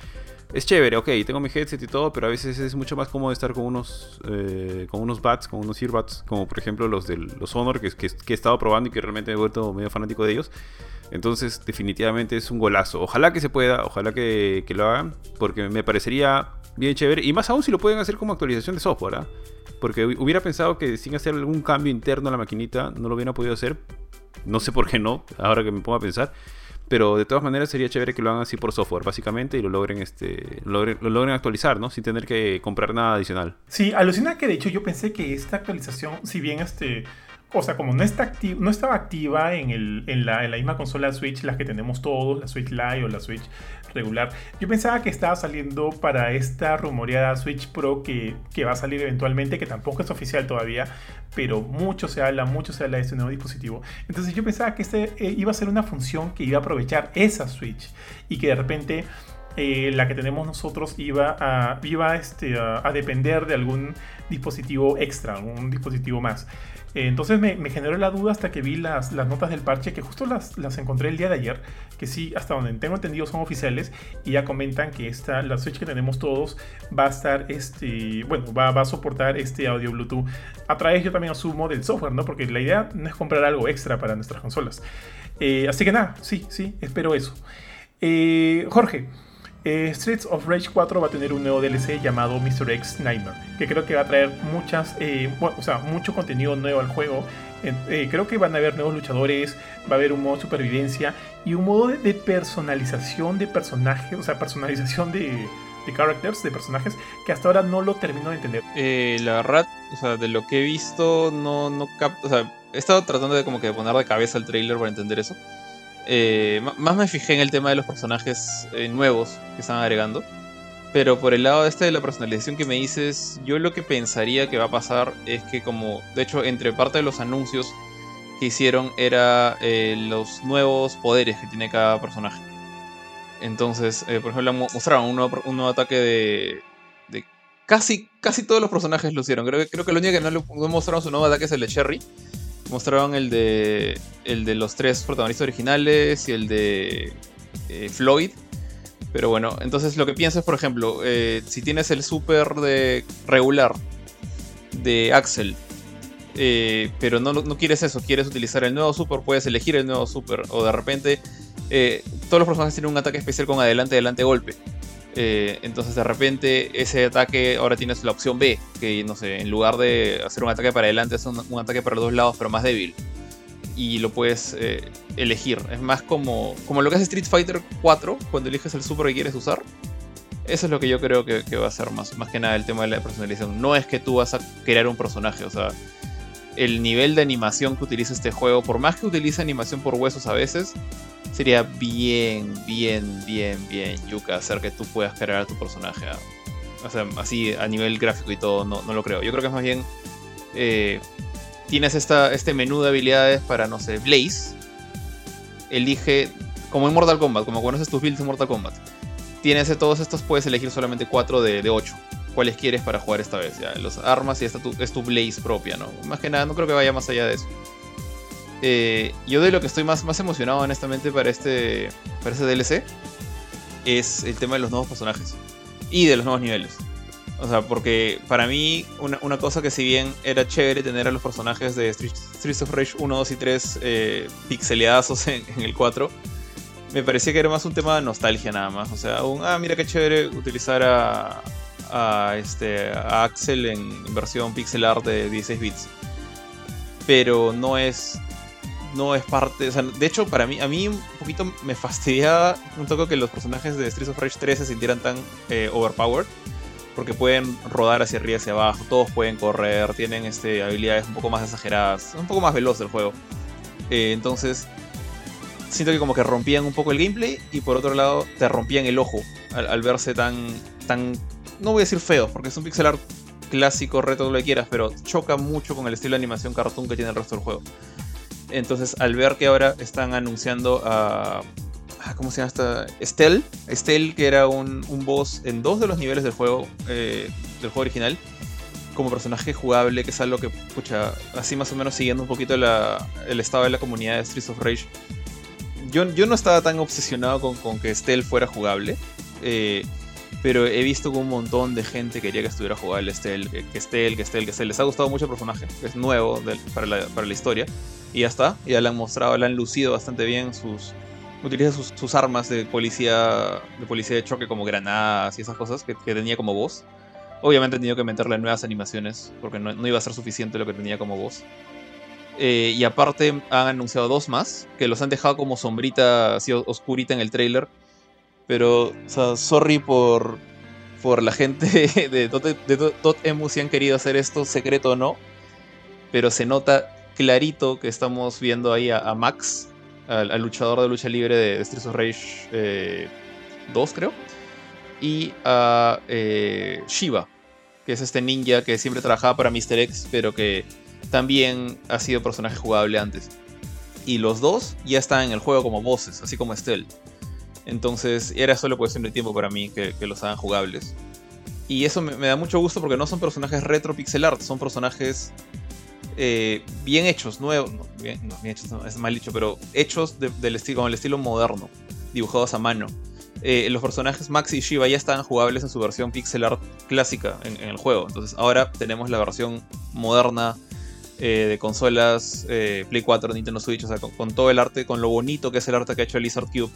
es chévere, ok, tengo mi headset y todo, pero a veces es mucho más cómodo estar con unos, eh, con unos bats, con unos earbuds, como por ejemplo los de los Honor que, he estado probando y que realmente me he vuelto medio fanático de ellos. Entonces, definitivamente es un golazo. Ojalá que se pueda, ojalá que, que lo hagan, porque me parecería bien chévere. Y más aún si lo pueden hacer como actualización de software, ¿ah? Porque hubiera pensado que sin hacer algún cambio interno a la maquinita no lo hubieran podido hacer. No sé por qué no, ahora que me pongo a pensar. Pero de todas maneras sería chévere que lo hagan así por software, básicamente, y lo logren, este, lo logren, actualizar, ¿no? Sin tener que comprar nada adicional. Sí, alucina que de hecho yo pensé que esta actualización, si bien este o sea, como no, está no estaba activa en, la, misma consola Switch, las que tenemos todos, la Switch Lite o la Switch regular, yo pensaba que estaba saliendo para esta rumoreada Switch Pro que, va a salir eventualmente, que tampoco es oficial todavía, pero mucho se habla, mucho se habla de este nuevo dispositivo. Entonces yo pensaba que este eh, iba a ser una función que iba a aprovechar esa Switch y que de repente eh, la que tenemos nosotros iba a, este, a, depender de algún dispositivo extra, un dispositivo más. Eh, entonces me, generó la duda hasta que vi las, notas del parche, que justo las, las, encontré el día de ayer, que sí, hasta donde tengo entendido son oficiales, y ya comentan que esta, la Switch que tenemos todos va a estar, este, bueno, va, va a soportar este audio Bluetooth. A través yo también asumo del software, ¿no? Porque la idea no es comprar algo extra para nuestras consolas. Eh, así que nada, sí, sí, espero eso. Eh, Jorge, eh, Streets of Rage 4 va a tener un nuevo DLC llamado Mr. X Nightmare, que creo que va a traer muchas, eh, o sea, mucho contenido nuevo al juego. Eh, creo que van a haber nuevos luchadores, va a haber un modo de supervivencia y un modo de, personalización de personajes, o sea, personalización de, de characters, de personajes, que hasta ahora no lo termino de entender. la verdad, o sea, de lo que he visto, no, no capto, o sea, he estado tratando de como que poner de cabeza el trailer para entender eso. Eh, más me fijé en el tema de los personajes eh, nuevos que están agregando. Pero por el lado este de la personalización que me dices, yo lo que pensaría que va a pasar es que como, de hecho, entre parte de los anuncios que hicieron era eh, los nuevos poderes que tiene cada personaje. Entonces, por ejemplo, mostraron un nuevo, ataque de, casi, casi todos los personajes lo hicieron. Creo, creo que lo único que no, le, mostraron su nuevo ataque es el de Cherry mostraron el de el de los tres protagonistas originales y el de eh, Floyd. Pero bueno, entonces lo que piensas, por ejemplo, eh, si tienes el super de regular de Axel, eh, pero no, no, quieres eso, quieres utilizar el nuevo super, puedes elegir el nuevo super. O de repente, todos los personajes tienen un ataque especial con adelante, adelante, golpe. Eh, entonces de repente ese ataque ahora tienes la opción B, que no sé, en lugar de hacer un ataque para adelante es un, ataque para los dos lados, pero más débil. Y lo puedes eh, elegir. Es más como, como lo que hace Street Fighter 4 cuando eliges el super que quieres usar. Eso es lo que yo creo que, va a ser más, más que nada el tema de la personalización. No es que tú vas a crear un personaje, o sea, el nivel de animación que utiliza este juego, por más que utilice animación por huesos a veces, sería bien, bien, bien, bien yuca hacer que tú puedas crear a tu personaje. O sea, así a nivel gráfico y todo, no, no lo creo. Yo creo que es más bien. Eh, tienes esta, este menú de habilidades para, no sé, Blaze. Elige, como en Mortal Kombat, como conoces tus builds en Mortal Kombat. Tienes todos estos, puedes elegir solamente 4 de, de 8 cuáles quieres para jugar esta vez. Ya, los armas y esta es tu Blaze propia, ¿no? Más que nada, no creo que vaya más allá de eso. Eh, yo de lo que estoy más, más emocionado, honestamente, para este, para este DLC es el tema de los nuevos personajes y de los nuevos niveles. O sea, porque para mí, una, cosa que si bien era chévere tener a los personajes de Streets of Rage 1, 2 y 3 eh, pixeleados en, el 4, me parecía que era más un tema de nostalgia nada más. O sea, un, ah, mira qué chévere utilizar a, a, este, a Axel en versión pixel art de 16 bits. Pero no es no es parte. de hecho, para mí, a mí un poquito me fastidiaba un toque que los personajes de Streets of Rage 3 se sintieran tan eh, overpowered. Porque pueden rodar hacia arriba y hacia abajo, todos pueden correr, tienen este, habilidades un poco más exageradas, un poco más veloz el juego. Eh, entonces, siento que como que rompían un poco el gameplay y por otro lado te rompían el ojo al, verse tan, tan, no voy a decir feos, porque es un pixel art clásico, reto, lo que quieras, pero choca mucho con el estilo de animación cartoon que tiene el resto del juego. Entonces, al ver que ahora están anunciando a. ¿Cómo se llama esta? Estelle. Estelle, que era un, boss en dos de los niveles del juego, eh, del juego original, como personaje jugable, que es algo que, pucha, así más o menos siguiendo un poquito el estado de la comunidad de Streets of Rage. Yo, yo no estaba tan obsesionado con, que Estelle fuera jugable. Eh, pero he visto que un montón de gente quería que estuviera jugable Estelle, que Estelle, que Estelle, que Estelle. Les ha gustado mucho el personaje, es nuevo para, la, para la historia. Y ya está, ya le han mostrado, le han lucido bastante bien sus... Utiliza sus, armas de policía de policía de choque como granadas y esas cosas que, tenía como voz. Obviamente han tenido que meterle nuevas animaciones porque no, iba a ser suficiente lo que tenía como voz. Eh, y aparte han anunciado dos más que los han dejado como sombrita así oscurita en el trailer. Pero, o sea, sorry por, por la gente de Dot, si han querido hacer esto secreto o no. Pero se nota clarito que estamos viendo ahí a, Max, al, luchador de lucha libre de, Streets of Rage 2, eh, creo, y a eh, Shiva, que es este ninja que siempre trabajaba para Mr. X, pero que también ha sido personaje jugable antes. Y los dos ya están en el juego como voces, así como Estelle. Entonces era solo cuestión de tiempo para mí que, los hagan jugables. Y eso me, da mucho gusto porque no son personajes retro pixel art, son personajes eh, bien hechos, nuevos, no, bien, hechos, es mal dicho, pero hechos del estilo, con el estilo moderno, dibujados a mano. Eh, los personajes Max y Shiva ya estaban jugables en su versión pixel art clásica en, el juego. Entonces ahora tenemos la versión moderna eh, de consolas Play 4, Nintendo Switch, o sea, con, todo el arte, con lo bonito que es el arte que ha hecho Lizard Cube.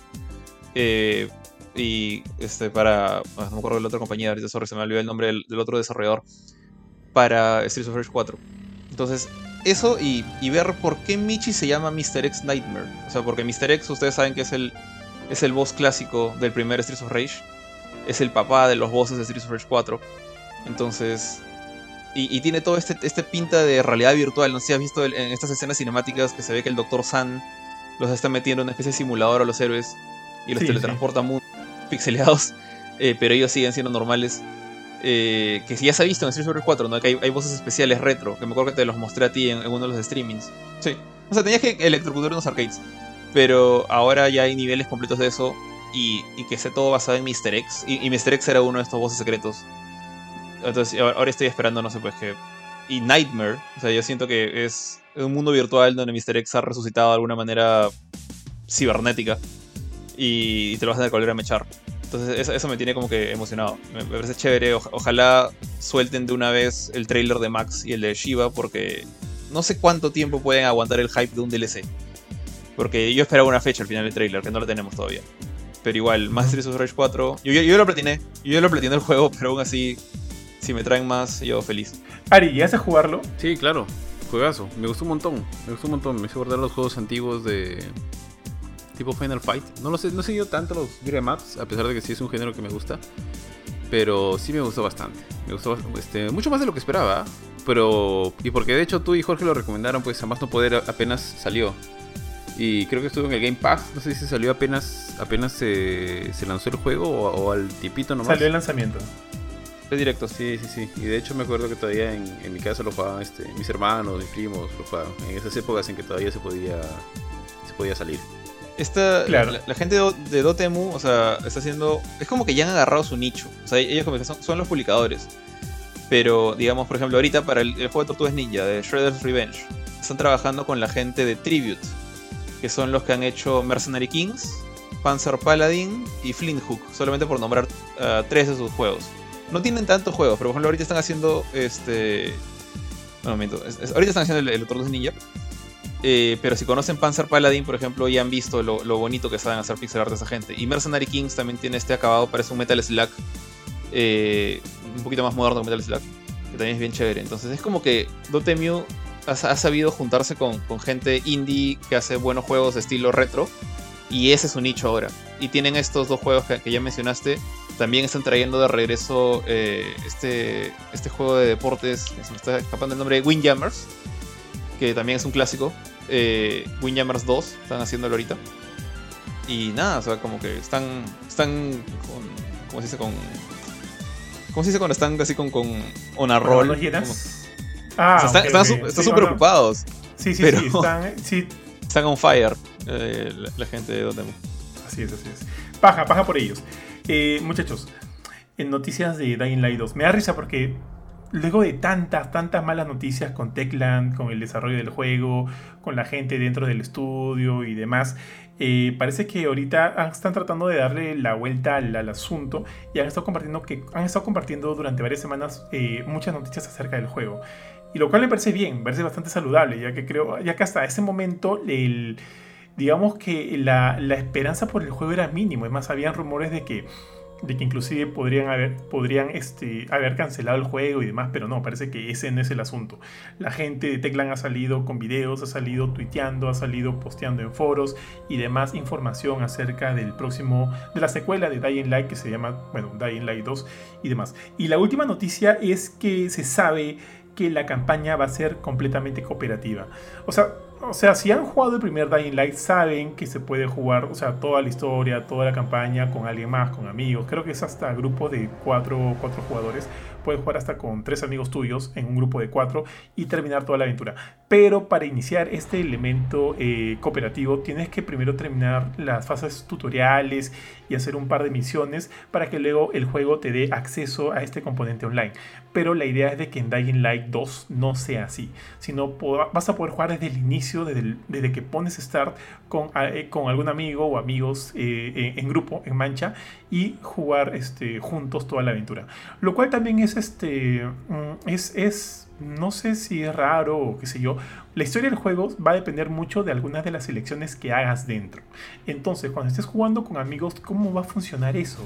Y este para. Ah, no me acuerdo de la otra compañía, ahorita se me olvidó el nombre del, otro desarrollador. Para Streets of Rage 4. Entonces, eso y, ver por qué Michi se llama Mr. X Nightmare. O sea, porque Mr. X, ustedes saben que es el, es el boss clásico del primer Streets of Rage. Es el papá de los bosses de Streets of Rage 4. Entonces. Y, tiene todo este, este pinta de realidad virtual. No sé si has visto en estas escenas cinemáticas que se ve que el Dr. San los está metiendo en una especie de simulador a los héroes y los teletransporta muy pixeleados. Eh, pero ellos siguen siendo normales. Eh, que si ya se ha visto en Street Fighter 4, ¿no? Que hay, voces especiales retro, que me acuerdo que te los mostré a ti en, uno de los streamings. Sí. O sea, tenías que electrocutar unos arcades. Pero ahora ya hay niveles completos de eso y, que esté todo basado en Mr. X. Y, Mr. X era uno de estos voces secretos. Entonces, ahora estoy esperando, no sé, pues que. Y Nightmare, o sea, yo siento que es un mundo virtual donde Mr. X ha resucitado de alguna manera cibernética. Y, te lo vas a tener que volver a mechar. Entonces eso, me tiene como que emocionado. Me, parece chévere. ojalá suelten de una vez el trailer de Max y el de Shiva porque no sé cuánto tiempo pueden aguantar el hype de un DLC. Porque yo esperaba una fecha al final del trailer, que no lo tenemos todavía. Pero igual, Streets of Rage 4. Yo, yo, lo platiné. Yo lo platiné el juego, pero aún así, si me traen más, yo feliz. Ari, ¿ya a jugarlo? Sí, claro. Juegazo. Me gustó un montón. Me gustó un montón. Me hizo guardar los juegos antiguos de, tipo Final Fight. No lo sé, no he seguido tanto los beat'em a pesar de que sí es un género que me gusta. Pero sí me gustó bastante. Me gustó este, mucho más de lo que esperaba. Pero. Y porque de hecho tú y Jorge lo recomendaron, pues además no poder apenas salió. Y creo que estuvo en el Game Pass. No sé si salió apenas apenas se, se lanzó el juego o, al tipito nomás. Salió el lanzamiento. Es directo, sí, sí, sí. Y de hecho me acuerdo que todavía en, en mi casa lo jugaban este, mis hermanos, mis primos, lo jugaban. En esas épocas en que todavía se podía, se podía salir. Esta, la, gente de, Dotemu, o sea, está haciendo. Es como que ya han agarrado su nicho. O sea, ellos como que son, los publicadores. Pero, digamos, por ejemplo, ahorita para el, juego de Tortugas Ninja, de Shredder's Revenge, están trabajando con la gente de Tribute, que son los que han hecho Mercenary Kings, Panzer Paladin y Flint Hook, solamente por nombrar uh, tres de sus juegos. No tienen tantos juegos, pero por ejemplo, ahorita están haciendo este. Un momento, ahorita están haciendo el, el Tortugas Ninja. Eh, pero si conocen Panzer Paladin, por ejemplo, ya han visto lo, bonito que saben hacer pixel art esa gente. Y Mercenary Kings también tiene este acabado, parece un Metal Slug. Eh, un poquito más moderno que Metal Slug. Que también es bien chévere. Entonces es como que Dotemu ha, sabido juntarse con, gente indie que hace buenos juegos de estilo retro. Y ese es su nicho ahora. Y tienen estos dos juegos que, ya mencionaste. También están trayendo de regreso eh, este, este juego de deportes. Se me está escapando el nombre, Windjammers. Que también es un clásico eh, Windjammers 2, están haciéndolo ahorita. Y nada, o sea, como que están. Están con. ¿Cómo se dice? Con. ¿Cómo se dice cuando están así con, con a roll? Ah, están súper preocupados. Sí, sí, sí, están, sí. Están on fire eh, la, gente de Dotemu. Así es, así es. Paja, paja por ellos. Eh, muchachos, en noticias de Dying Light 2, me da risa porque luego de tantas, tantas malas noticias con Techland, con el desarrollo del juego, con la gente dentro del estudio y demás, eh, parece que ahorita están tratando de darle la vuelta al, asunto y han estado compartiendo que han estado compartiendo durante varias semanas eh, muchas noticias acerca del juego. Y lo cual me parece bien, me parece bastante saludable, ya que creo, ya que hasta ese momento el, digamos que la, la esperanza por el juego era mínimo. Es más, habían rumores de que de que inclusive podrían haber, podrían este, haber cancelado el juego y demás, pero no, parece que ese no es el asunto. La gente de Teclan ha salido con videos, ha salido tuiteando, ha salido posteando en foros y demás información acerca del próximo, de la secuela de Dying Light que se llama, bueno, Dying Light 2 y demás. Y la última noticia es que se sabe que la campaña va a ser completamente cooperativa. O sea, o sea, si han jugado el primer Dying Light, saben que se puede jugar, o sea, toda la historia, toda la campaña con alguien más, con amigos. Creo que es hasta grupo de cuatro, cuatro jugadores puedes jugar hasta con tres amigos tuyos en un grupo de cuatro y terminar toda la aventura. Pero para iniciar este elemento eh, cooperativo tienes que primero terminar las fases tutoriales y hacer un par de misiones para que luego el juego te dé acceso a este componente online. Pero la idea es de que en Dying Light 2 no sea así, sino vas a poder jugar desde el inicio, desde, que pones Start con, eh, con algún amigo o amigos eh, en grupo, en mancha, y jugar este, juntos toda la aventura. Lo cual también es, este, mm, es, es, no sé si es raro o qué sé yo. La historia del juego va a depender mucho de algunas de las elecciones que hagas dentro. Entonces, cuando estés jugando con amigos, ¿cómo va a funcionar eso?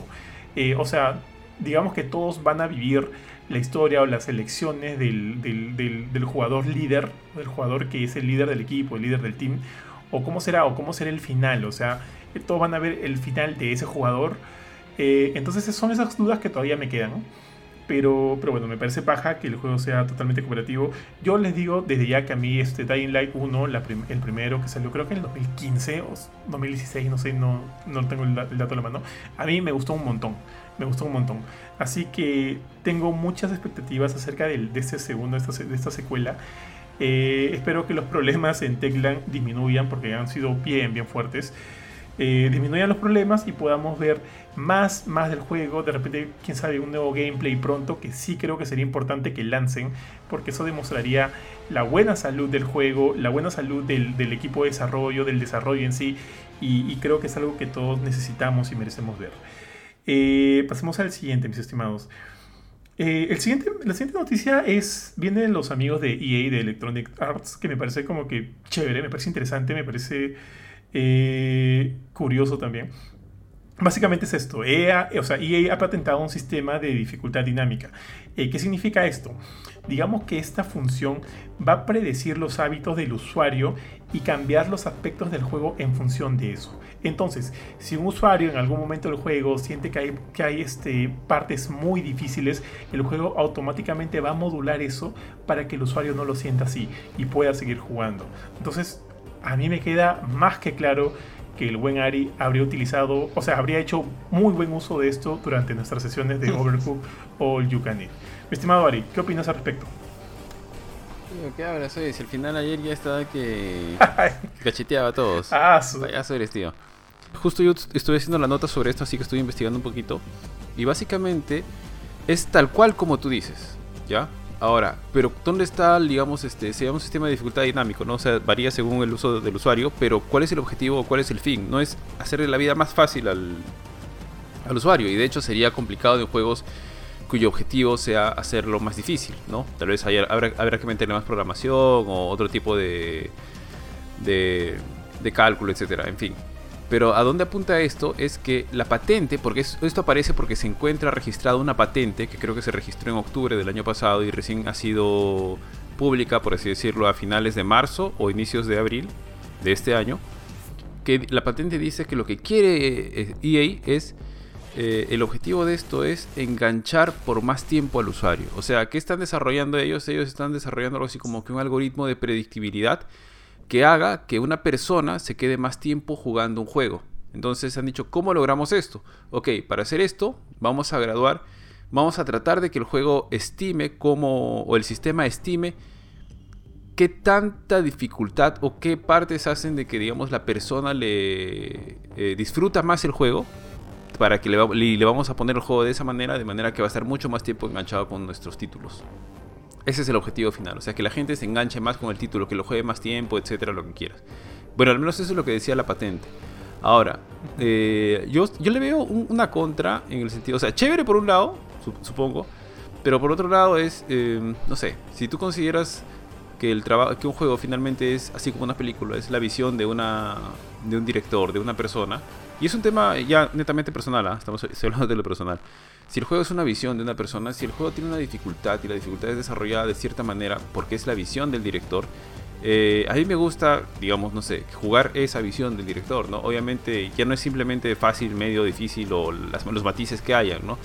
Eh, o sea, digamos que todos van a vivir la historia o las elecciones del, del, del, jugador líder, del jugador que es el líder del equipo, el líder del team, o cómo será, o cómo será el final, o sea, todos van a ver el final de ese jugador eh, entonces son esas dudas que todavía me quedan. Pero, pero bueno, me parece paja que el juego sea totalmente cooperativo. Yo les digo desde ya que a mí este Dying Light 1, el primero que salió creo que en el 2015 o 2016, no sé, no, no tengo el, dato en la mano, a mí me gustó un montón. Me gustó un montón. Así que tengo muchas expectativas acerca de, de este segundo, de esta, de esta secuela. Eh, espero que los problemas en Techland disminuyan porque han sido bien, bien fuertes. Eh, disminuyan los problemas y podamos ver más, más del juego, de repente, quién sabe, un nuevo gameplay pronto, que sí creo que sería importante que lancen, porque eso demostraría la buena salud del juego, la buena salud del, equipo de desarrollo, del desarrollo en sí, y, creo que es algo que todos necesitamos y merecemos ver. Eh, pasemos al siguiente, mis estimados. Eh, el siguiente, la siguiente noticia es, viene de los amigos de EA, de Electronic Arts, que me parece como que chévere, me parece interesante, me parece eh, curioso también. Básicamente es esto, EA, o sea, EA ha patentado un sistema de dificultad dinámica. Eh, ¿Qué significa esto? Digamos que esta función va a predecir los hábitos del usuario y cambiar los aspectos del juego en función de eso. Entonces, si un usuario en algún momento del juego siente que hay, que hay este, partes muy difíciles, el juego automáticamente va a modular eso para que el usuario no lo sienta así y pueda seguir jugando. Entonces, a mí me queda más que claro que el buen Ari habría utilizado, o sea, habría hecho muy buen uso de esto durante nuestras sesiones de Overcooked o el You Mi estimado Ari, ¿qué opinas al respecto? ¿Qué hablas hoy? Si al final ayer ya estaba que cacheteaba a todos. Ah, su... eres, tío. Justo yo estuve haciendo la nota sobre esto, así que estuve investigando un poquito. Y básicamente es tal cual como tú dices, ¿ya? Ahora, pero ¿dónde está, digamos, este, se un sistema de dificultad dinámico, ¿no? O sea, varía según el uso del usuario, pero ¿cuál es el objetivo o cuál es el fin? No es hacerle la vida más fácil al, al usuario, y de hecho sería complicado en juegos cuyo objetivo sea hacerlo más difícil, ¿no? Tal vez haya, habrá, habrá, que meterle más programación o otro tipo de, de, de cálculo, etcétera, en fin. Pero a dónde apunta esto es que la patente, porque esto aparece porque se encuentra registrada una patente que creo que se registró en octubre del año pasado y recién ha sido pública, por así decirlo, a finales de marzo o inicios de abril de este año, que la patente dice que lo que quiere EA eh, e es, eh, el objetivo de esto es enganchar por más tiempo al usuario. O sea, ¿qué están desarrollando ellos? Ellos están desarrollando algo así como que un algoritmo de predictibilidad que haga que una persona se quede más tiempo jugando un juego. Entonces han dicho, ¿cómo logramos esto? Ok, para hacer esto vamos a graduar, vamos a tratar de que el juego estime como, o el sistema estime qué tanta dificultad o qué partes hacen de que, digamos, la persona le eh, disfruta más el juego para que le, le vamos a poner el juego de esa manera, de manera que va a estar mucho más tiempo enganchado con nuestros títulos. Ese es el objetivo final, o sea, que la gente se enganche más con el título, que lo juegue más tiempo, etcétera, lo que quieras. Bueno, al menos eso es lo que decía la patente. Ahora, eh, yo, yo le veo una contra en el sentido, o sea, chévere por un lado, supongo, pero por otro lado es, eh, no sé, si tú consideras que, el que un juego finalmente es así como una película, es la visión de, una, de un director, de una persona, y es un tema ya netamente personal, ¿ah? estamos hablando de lo personal. Si el juego es una visión de una persona, si el juego tiene una dificultad y la dificultad es desarrollada de cierta manera porque es la visión del director, eh, a mí me gusta, digamos, no sé, jugar esa visión del director, ¿no? Obviamente ya no es simplemente fácil, medio, difícil o los matices que hayan, ¿no?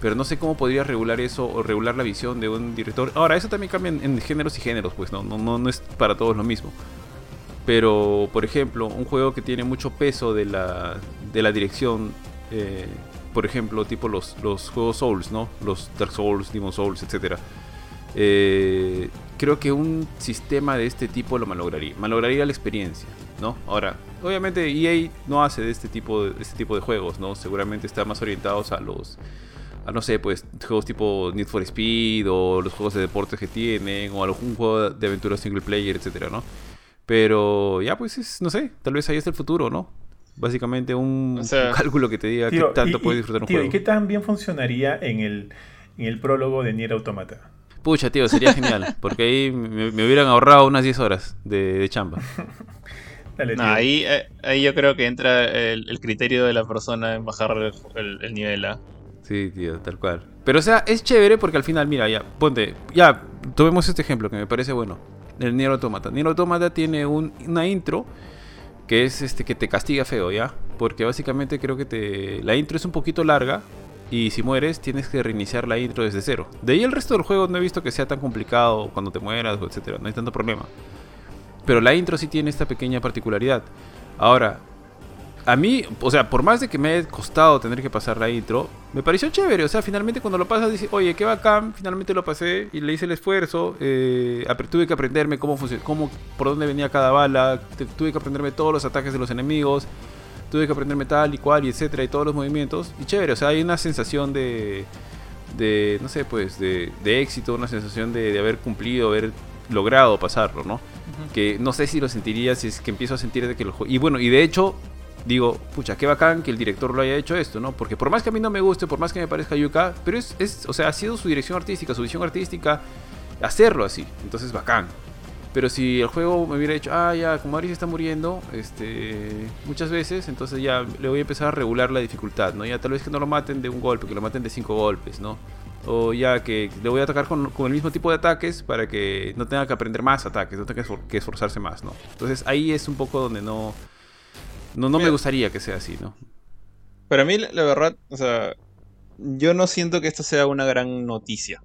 Pero no sé cómo podría regular eso o regular la visión de un director. Ahora, eso también cambia en, géneros y géneros, pues no, no, no, no es para todos lo mismo. Pero, por ejemplo, un juego que tiene mucho peso de la, de la dirección, eh, por ejemplo, tipo los, los juegos Souls, ¿no? Los Dark Souls, Demon Souls, etc. Eh, creo que un sistema de este tipo lo malograría, malograría la experiencia, ¿no? Ahora, obviamente EA no hace de este tipo de, este tipo de juegos, ¿no? Seguramente está más orientados a los a no sé, pues juegos tipo Need for Speed o los juegos de deportes que tienen o algún juego de aventura single player, etcétera, ¿no? Pero ya pues es, no sé, tal vez ahí está el futuro, ¿no? Básicamente un, O sea, un cálculo que te diga Tío, qué tanto y- puedes disfrutar un tío, juego. ¿y qué tan bien funcionaría en el, en el prólogo de Nier Automata? Pucha, tío, sería genial, porque ahí me, me hubieran ahorrado unas 10 horas de, de chamba. Dale, No, tío. ahí, eh, ahí yo creo que entra el, el criterio de la persona en bajar el, el- el nivel ¿ah? Sí, tío, tal cual. Pero o sea, es chévere porque al final, mira, ya, ponte, ya, tomemos este ejemplo que me parece bueno. El Nier Automata. Nier Automata tiene un- una intro que es este que te castiga feo, ¿ya? Porque básicamente creo que te la intro es un poquito larga y si mueres tienes que reiniciar la intro desde cero. De ahí el resto del juego no he visto que sea tan complicado cuando te mueras, etcétera, no hay tanto problema. Pero la intro sí tiene esta pequeña particularidad. Ahora, a mí, o sea, por más de que me haya costado tener que pasar la intro, me pareció chévere. O sea, finalmente cuando lo pasas dices, oye, qué bacán, finalmente lo pasé y le hice el esfuerzo. eh, tuve que aprenderme cómo funciona, cómo, por dónde venía cada bala. tuve que aprenderme todos los ataques de los enemigos. Tuve que aprenderme tal y cual y etcétera y todos los movimientos. Y chévere, o sea, hay una sensación de, de no sé, pues, de, de éxito, una sensación de, de haber cumplido, haber logrado pasarlo, ¿no? Que no sé si lo sentiría si es que empiezo a sentir de que lo Y bueno, y de hecho, digo, pucha, qué bacán que el director lo haya hecho esto, ¿no? Porque por más que a mí no me guste, por más que me parezca Yuka, pero es, es o sea, ha sido su dirección artística, su visión artística, hacerlo así. Entonces, bacán. Pero si el juego me hubiera dicho, ah, ya, como Ari se está muriendo, este, muchas veces, entonces ya le voy a empezar a regular la dificultad, ¿no? Ya tal vez que no lo maten de un golpe, que lo maten de cinco golpes, ¿no? O ya que le voy a atacar con, con el mismo tipo de ataques para que no tenga que aprender más ataques, no tenga que esforzarse más, ¿no? Entonces ahí es un poco donde no, no, no me gustaría que sea así, ¿no? Para mí, la verdad, o sea, yo no siento que esto sea una gran noticia.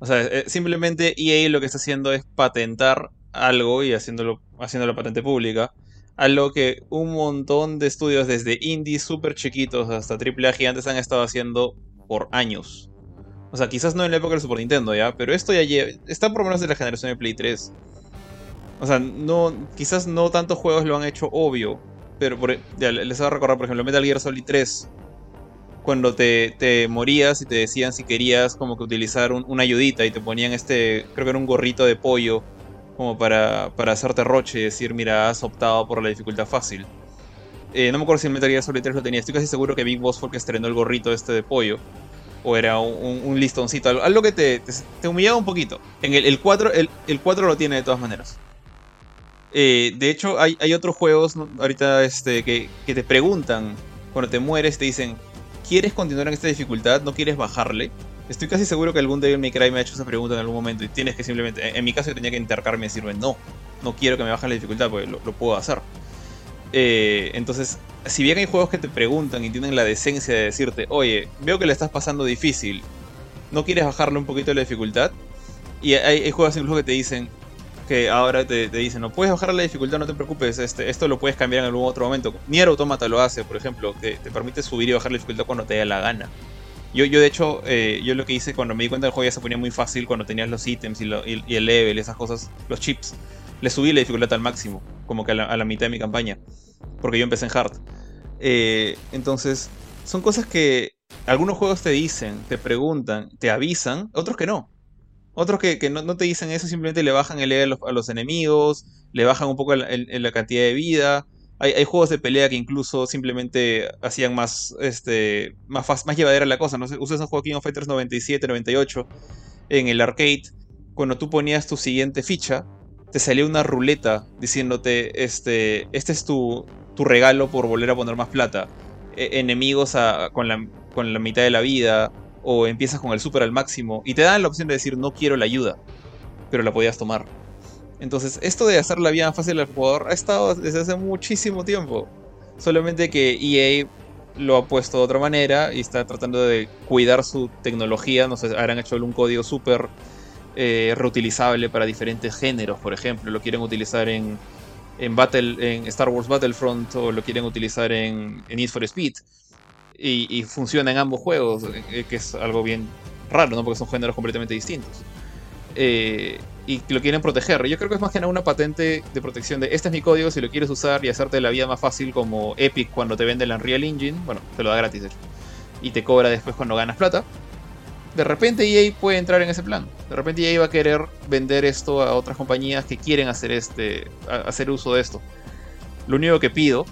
O sea, eh, simplemente EA lo que está haciendo es patentar algo y haciéndolo, haciéndolo patente pública. Algo que un montón de estudios, desde indies súper chiquitos hasta AAA gigantes, han estado haciendo por años. O sea, quizás no en la época del Super Nintendo, ¿ya? Pero esto ya lleva, está por lo menos de la generación de Play 3. O sea, no, quizás no tantos juegos lo han hecho obvio. Pero por- ya, les voy a recordar, por ejemplo, Metal Gear Solid 3. Cuando te, te morías y te decían si querías como que utilizar un- una ayudita y te ponían este, creo que era un gorrito de pollo, como para, para hacerte roche y decir, mira, has optado por la dificultad fácil. Eh, no me acuerdo si en Metal Gear Solid 3 lo tenía, estoy casi seguro que Big Boss fue el que estrenó el gorrito este de pollo. O era un, listoncito, algo, que te, te, te humillaba un poquito. En el, el 4, el, el 4 lo tiene de todas maneras. Eh, de hecho, hay, hay otros juegos ¿no? ahorita este, que, que te preguntan, cuando te mueres, te dicen, ¿quieres continuar en esta dificultad? ¿No quieres bajarle? Estoy casi seguro que algún Devil May Cry me ha hecho esa pregunta en algún momento y tienes que simplemente, en, mi caso yo tenía que intercarme y decirme, no, no quiero que me bajen la dificultad porque lo, lo puedo hacer. Eh, entonces, si bien hay juegos que te preguntan y tienen la decencia de decirte, oye, veo que le estás pasando difícil, ¿no quieres bajarle un poquito la dificultad? Y hay, hay juegos incluso que te dicen, que ahora te, dicen, no puedes bajar la dificultad, no te preocupes, este, esto lo puedes cambiar en algún otro momento. Nier Automata lo hace, por ejemplo, que te permite subir y bajar la dificultad cuando te dé la gana. Yo, yo de hecho, eh, yo lo que hice cuando me di cuenta del juego ya se ponía muy fácil cuando tenías los ítems y, lo- y- y el level y esas cosas, los chips, le subí la dificultad al máximo, como que a la, a la mitad de mi campaña, porque yo empecé en hard. Eh, entonces, son cosas que algunos juegos te dicen, te preguntan, te avisan, otros que no. Otros que, no, te dicen eso, simplemente le bajan el a los, a los enemigos, le bajan un poco la cantidad de vida. Hay, juegos de pelea que incluso simplemente hacían más, este, más, llevadera la cosa. No usas un juego King of Fighters 97, 98 en el arcade. Cuando tú ponías tu siguiente ficha, te salía una ruleta diciéndote, este, este es tu, tu regalo por volver a poner más plata. E- enemigos con la mitad de la vida, o empiezas con el super al máximo, y te dan la opción de decir no quiero la ayuda, pero la podías tomar. Entonces, esto de hacer la vida fácil al jugador ha estado desde hace muchísimo tiempo. Solamente que EA lo ha puesto de otra manera y está tratando de cuidar su tecnología. No sé, habrán hecho un código súper eh, reutilizable para diferentes géneros, por ejemplo. Lo quieren utilizar en, en Star Wars Battlefront o lo quieren utilizar en, en Need for Speed. Y, funciona en ambos juegos, eh, que es algo bien raro, ¿no? Porque son géneros completamente distintos. Eh, y lo quieren proteger. Yo creo que es más que nada una patente de protección de este es mi código, si lo quieres usar y hacerte la vida más fácil como Epic cuando te vende el Unreal Engine, bueno, te lo da gratis Y te cobra después cuando ganas plata. De repente EA puede entrar en ese plan. De repente EA va a querer vender esto a otras compañías que quieren hacer este hacer uso de esto. Lo único que pido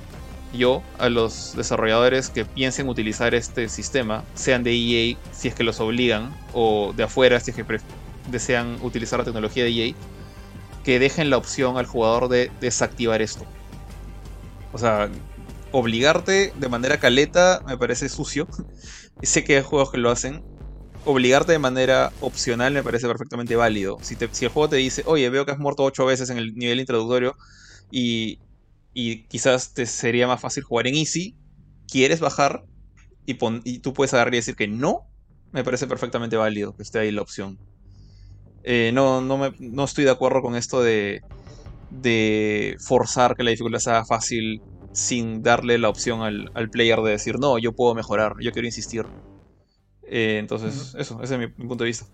yo a los desarrolladores que piensen utilizar este sistema, sean de EA si es que los obligan o de afuera si es que desean utilizar la tecnología de EA, que dejen la opción al jugador de desactivar esto. O sea, obligarte de manera caleta me parece sucio. sé que hay juegos que lo hacen. Obligarte de manera opcional me parece perfectamente válido. Si, si el juego te dice, oye, veo que has muerto 8 veces en el nivel introductorio y, y quizás te sería más fácil jugar en Easy, quieres bajar y, y tú puedes agarrar y decir que no, me parece perfectamente válido que esté ahí la opción. Eh, no, no, me, no estoy de acuerdo con esto de, de forzar que la dificultad sea fácil sin darle la opción al, player de decir, no, yo puedo mejorar, yo quiero insistir. Eh, entonces, eso, ese es mi punto de vista.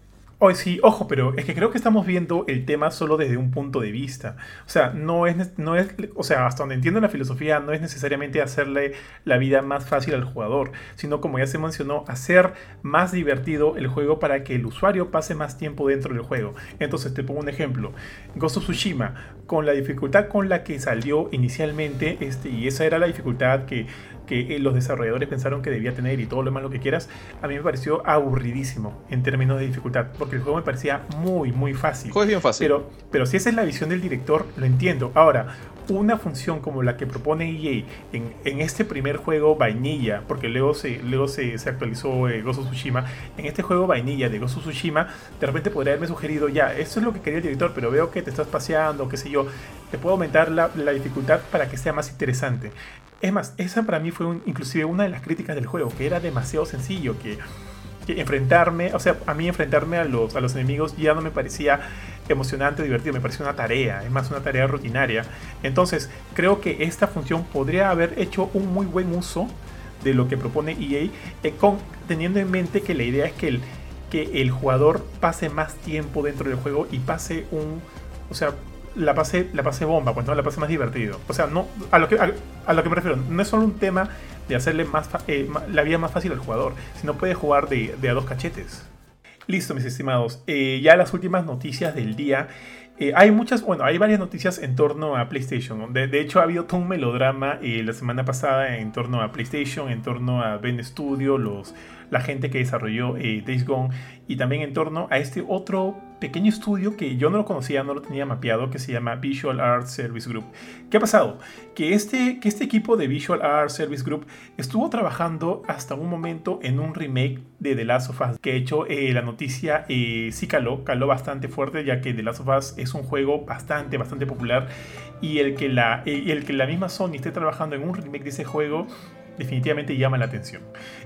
Hoy sí, ojo, pero es que creo que estamos viendo el tema solo desde un punto de vista. O sea, no es, no es, o sea, hasta donde entiendo la filosofía, no es necesariamente hacerle la vida más fácil al jugador, sino como ya se mencionó, hacer más divertido el juego para que el usuario pase más tiempo dentro del juego. Entonces, te pongo un ejemplo. Ghost of Tsushima, con la dificultad con la que salió inicialmente, este, y esa era la dificultad que que eh, los desarrolladores pensaron que debía tener y todo lo demás lo que quieras, a mí me pareció aburridísimo en términos de dificultad, porque el juego me parecía muy, muy fácil. es bien fácil. Pero, pero si esa es la visión del director, lo entiendo. Ahora, una función como la que propone EA en, en este primer juego vainilla, porque luego se, luego se, se actualizó eh, of Tsushima, en este juego vainilla de of Tsushima, de repente podría haberme sugerido, ya, esto es lo que quería el director, pero veo que te estás paseando, qué sé yo, te puedo aumentar la, la dificultad para que sea más interesante. Es más, esa para mí fue inclusive una de las críticas del juego, que era demasiado sencillo, que, enfrentarme, o sea, a mí enfrentarme a los, a los enemigos ya no me parecía emocionante divertido, me parecía una tarea, es más una tarea rutinaria. Entonces, creo que esta función podría haber hecho un muy buen uso de lo que propone EA, eh, teniendo en mente que la idea es que el, que el jugador pase más tiempo dentro del juego y pase un, o sea, la pasé, la pasé bomba, pues no, la pasé más divertido. O sea, no, a lo que, a, lo que me refiero, no es solo un tema de hacerle más eh, la vida más fácil al jugador, sino puede jugar de, a dos cachetes. Listo, mis estimados. Eh, ya las últimas noticias del día. Eh, hay muchas, bueno, hay varias noticias en torno a PlayStation. De hecho, ha habido todo un melodrama la semana pasada en torno a PlayStation, en torno a Ben Studio, los, la gente que desarrolló Days Gone, y también en torno a este otro pequeño estudio que yo no lo conocía, no lo tenía mapeado, que se llama Visual Art Service Group. ¿Qué ha pasado? Que este, que este equipo de Visual Art Service Group estuvo trabajando hasta un momento en un remake de The Last of Us, que de hecho eh, la noticia eh, sí caló, caló bastante fuerte, ya que The Last of Us es un juego bastante, bastante popular y el que la, eh, el que la misma Sony esté trabajando en un remake de ese juego definitivamente llama la atención.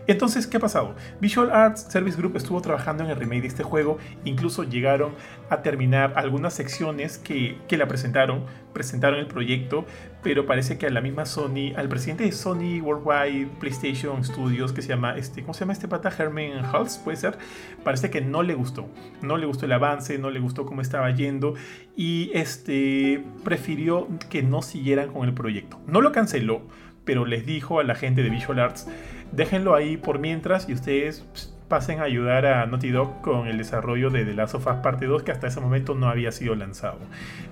Entonces, ¿qué ha pasado? Visual Arts Service Group estuvo trabajando en el remake de este juego, incluso llegaron a terminar algunas secciones que, que la presentaron, presentaron el proyecto, pero parece que a la misma Sony, al presidente de Sony Worldwide PlayStation Studios, que se llama, este, ¿cómo se llama este pata? Herman Hulse, puede ser, parece que no le gustó, no le gustó el avance, no le gustó cómo estaba yendo y este, prefirió que no siguieran con el proyecto. No lo canceló, pero les dijo a la gente de Visual Arts, déjenlo ahí por mientras y ustedes pasen a ayudar a Naughty Dog con el desarrollo de The Last of Us Parte 2 que hasta ese momento no había sido lanzado.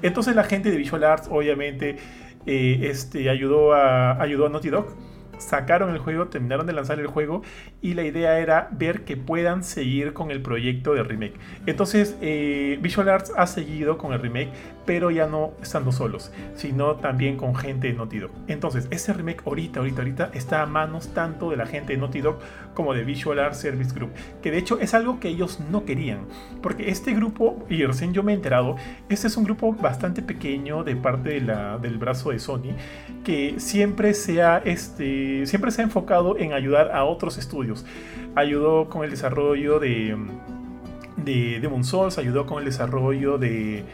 Entonces la gente de Visual Arts obviamente eh, este, ayudó, a, ayudó a Naughty Dog sacaron el juego, terminaron de lanzar el juego y la idea era ver que puedan seguir con el proyecto de remake. Entonces eh, Visual Arts ha seguido con el remake, pero ya no estando solos, sino también con gente de Naughty Dog. Entonces ese remake ahorita, ahorita, ahorita está a manos tanto de la gente de Naughty Dog como de Visual Arts Service Group, que de hecho es algo que ellos no querían, porque este grupo, y recién yo me he enterado, este es un grupo bastante pequeño de parte de la, del brazo de Sony, que siempre sea este siempre se ha enfocado en ayudar a otros estudios. Ayudó con el desarrollo de, de Demon Souls, ayudó con el desarrollo de,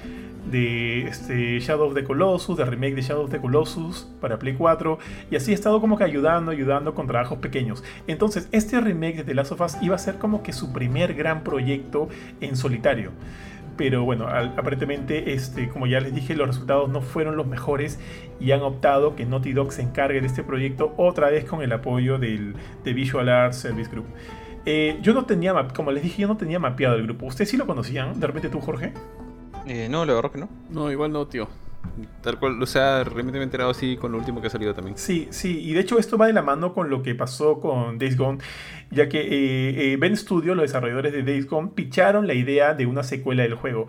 este, Shadow of the Colossus, de remake de Shadow of the Colossus para Play 4, y así ha estado como que ayudando, ayudando con trabajos pequeños. Entonces, este remake de The Last of Us iba a ser como que su primer gran proyecto en solitario. Pero bueno, aparentemente, este, como ya les dije, los resultados no fueron los mejores y han optado que Naughty Dog se encargue de este proyecto otra vez con el apoyo del, de Visual Arts Service Group. Eh, yo no tenía, como les dije, yo no tenía mapeado el grupo. ¿Ustedes sí lo conocían? ¿De repente tú, Jorge? Eh, no, la verdad que no. No, igual no, tío. Tal cual, o sea, realmente me he enterado así con lo último que ha salido también. Sí, sí, y de hecho esto va de la mano con lo que pasó con Days Gone, ya que eh, eh, Ben Studio, los desarrolladores de Days Gone, picharon la idea de una secuela del juego.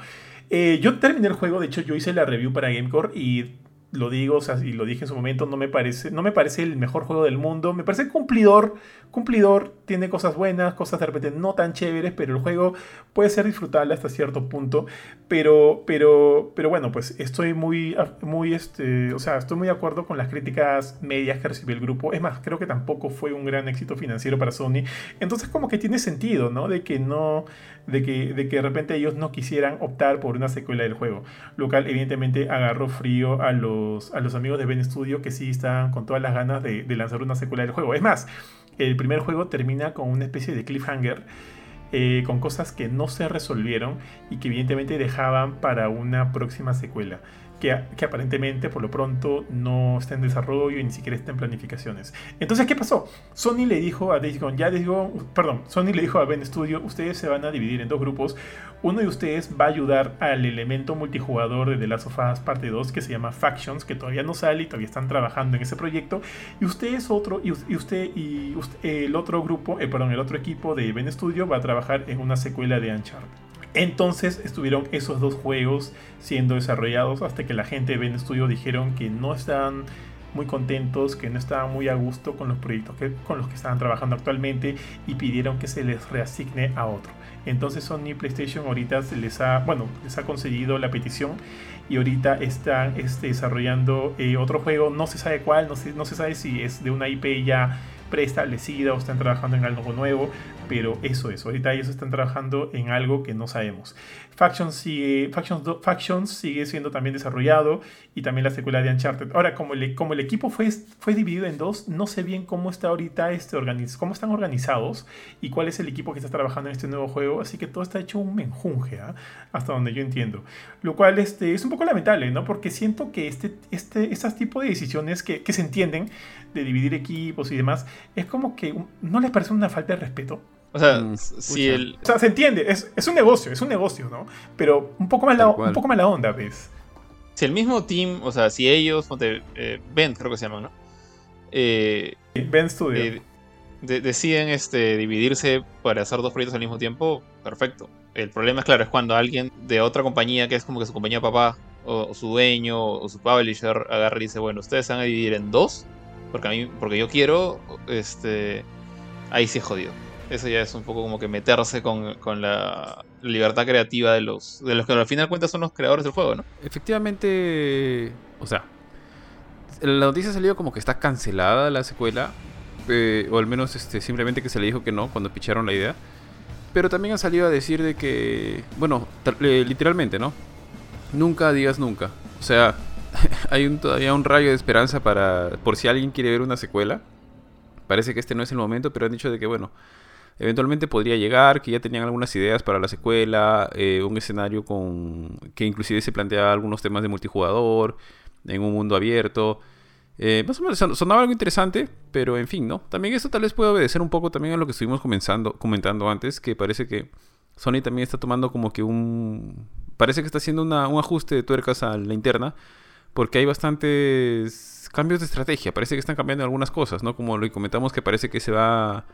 yo terminé el juego, de hecho yo hice la review para Gamecore y lo digo, o sea, y lo dije en su momento, no me parece, no me parece el mejor juego del mundo, me parece cumplidor, cumplidor, tiene cosas buenas, cosas de repente no tan chéveres, pero el juego puede ser disfrutable hasta cierto punto, pero, pero, pero bueno, pues estoy muy, muy, este, o sea, estoy muy de acuerdo con las críticas medias que recibió el grupo, es más, creo que tampoco fue un gran éxito financiero para Sony, entonces como que tiene sentido, ¿no? De que no, de que, de que de repente ellos no quisieran optar por una secuela del juego, lo cual evidentemente agarró frío a los, a los amigos de Ben Studio que sí estaban con todas las ganas de, lanzar una secuela del juego. Es más, el primer juego termina con una especie de cliffhanger. Eh, con cosas que no se resolvieron y que evidentemente dejaban para una próxima secuela que, aparentemente por lo pronto no está en desarrollo y ni siquiera está en planificaciones. Entonces, ¿qué pasó? Sony le dijo a Days Gone, ya digo, perdón, Sony le dijo a Ben Studio, ustedes se van a dividir en dos grupos. Uno de ustedes va a ayudar al elemento multijugador de The Last of Us Parte 2 que se llama Factions, que todavía no sale y todavía están trabajando en ese proyecto. Y usted es otro, y usted y el otro grupo, eh, perdón, el otro equipo de Ben Studio va a trabajar en una secuela de Uncharted. Entonces estuvieron esos dos juegos siendo desarrollados hasta que la gente de Ben Studio dijeron que no estaban muy contentos, que no estaban muy a gusto con los proyectos que, con los que estaban trabajando actualmente y pidieron que se les reasigne a otro. Entonces Sony PlayStation ahorita se les ha, bueno, les ha concedido la petición y ahorita están este, desarrollando eh, otro juego, no se sabe cuál, no se, no se sabe si es de una IP ya preestablecida o están trabajando en algo nuevo, pero eso es, ahorita ellos están trabajando en algo que no sabemos. Factions sigue, Factions, Factions sigue siendo también desarrollado y también la secuela de Uncharted. Ahora, como el, como el equipo fue, fue dividido en dos, no sé bien cómo está ahorita este organiz, cómo están organizados y cuál es el equipo que está trabajando en este nuevo juego, así que todo está hecho un menjunje, ¿ah? hasta donde yo entiendo. Lo cual este, es un poco lamentable, ¿no? Porque siento que este, este, este tipo de decisiones que, que se entienden, de dividir equipos y demás, es como que no les parece una falta de respeto. O sea, mm, si el... o sea, se entiende, es, es, un negocio, es un negocio, ¿no? Pero un poco más, la, un poco más la onda, ¿ves? Si el mismo team, o sea, si ellos, eh, Ben creo que se llaman, ¿no? Eh, ben Studio. Eh, deciden este, dividirse para hacer dos proyectos al mismo tiempo, perfecto. El problema es claro, es cuando alguien de otra compañía, que es como que su compañía papá, o, su dueño, o su publisher, agarra y dice, bueno, ustedes se van a dividir en dos, porque a mí, porque yo quiero, este, ahí sí es jodido. Eso ya es un poco como que meterse con, la libertad creativa de los, de los que al final cuentas son los creadores del juego, ¿no? Efectivamente, o sea, la noticia salió como que está cancelada la secuela, eh, o al menos este, simplemente que se le dijo que no cuando picharon la idea. Pero también ha salido a decir de que, bueno, eh, literalmente, ¿no? Nunca digas nunca. O sea, hay todavía un rayo de esperanza para, por si alguien quiere ver una secuela. Parece que este no es el momento, pero han dicho de que, bueno, eventualmente podría llegar, que ya tenían algunas ideas para la secuela, eh, un escenario con que inclusive se planteaba algunos temas de multijugador, en un mundo abierto. Eh, más o menos sonaba algo interesante, pero en fin, ¿no? También esto tal vez puede obedecer un poco también a lo que estuvimos comenzando, comentando antes, que parece que Sony también está tomando como que un... Parece que está haciendo un ajuste de tuercas a la interna, porque hay bastantes cambios de estrategia, parece que están cambiando algunas cosas, ¿no? Como lo comentamos que parece que se va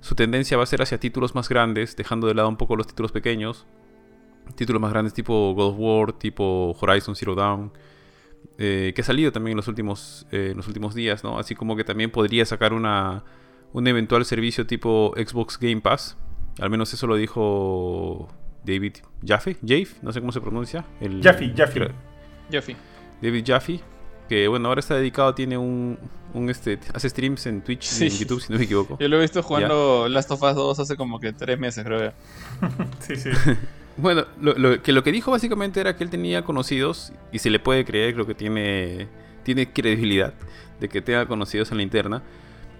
su tendencia va a ser hacia títulos más grandes, dejando de lado un poco los títulos pequeños. Títulos más grandes tipo God of War, tipo Horizon Zero Dawn, eh, que ha salido también en los últimos, eh, los últimos días, ¿no? Así como que también podría sacar una, un eventual servicio tipo Xbox Game Pass. Al menos eso lo dijo David Jaffe, Jaffe, no sé cómo se pronuncia. El, Jaffe, Jaffe. Jaffe. David Jaffe. Que bueno, ahora está dedicado, tiene un, un este, hace streams en Twitch y en YouTube, si no me equivoco. Yo lo he visto jugando Last of Us 2 hace como que tres meses, creo. sí, sí. bueno, lo, que lo que dijo básicamente era que él tenía conocidos, y se le puede creer, creo que tiene, tiene credibilidad de que tenga conocidos en la interna,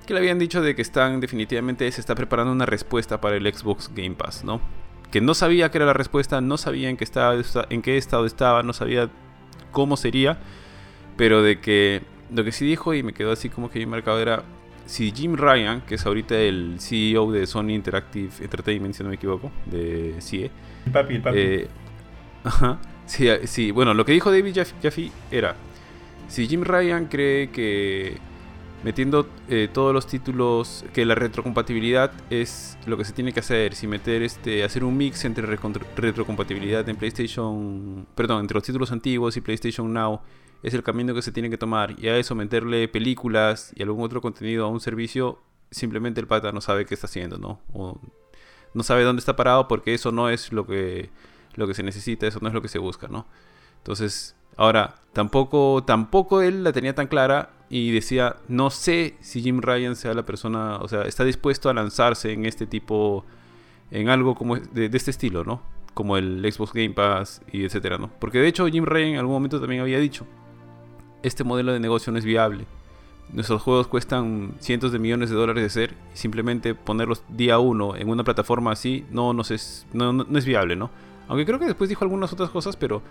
que le habían dicho de que están definitivamente se está preparando una respuesta para el Xbox Game Pass, ¿no? Que no sabía qué era la respuesta, no sabía en qué, estaba, en qué estado estaba, no sabía cómo sería, pero de que lo que sí dijo y me quedó así como que bien marcado era si Jim Ryan, que es ahorita el CEO de Sony Interactive Entertainment, si no me equivoco, de CIE. El papi, el papi. Eh, ajá. Sí, sí, bueno, lo que dijo David Jaffe era, si Jim Ryan cree que metiendo eh, todos los títulos, que la retrocompatibilidad es lo que se tiene que hacer, si meter este, hacer un mix entre retrocompatibilidad en PlayStation, perdón, entre los títulos antiguos y PlayStation Now, es el camino que se tiene que tomar, y a eso meterle películas y algún otro contenido a un servicio, simplemente el pata no sabe qué está haciendo, ¿no? O no sabe dónde está parado porque eso no es lo que, lo que se necesita, eso no es lo que se busca, ¿no? Entonces, ahora, tampoco, tampoco él la tenía tan clara y decía, no sé si Jim Ryan sea la persona, o sea, está dispuesto a lanzarse en este tipo, en algo como de, este estilo, ¿no? Como el Xbox Game Pass y etcétera, ¿no? Porque de hecho Jim Ryan en algún momento también había dicho, este modelo de negocio no es viable. Nuestros juegos cuestan cientos de millones de dólares de hacer y simplemente ponerlos día uno en una plataforma así no, es, no, es viable, ¿no? Aunque creo que después dijo algunas otras cosas, pero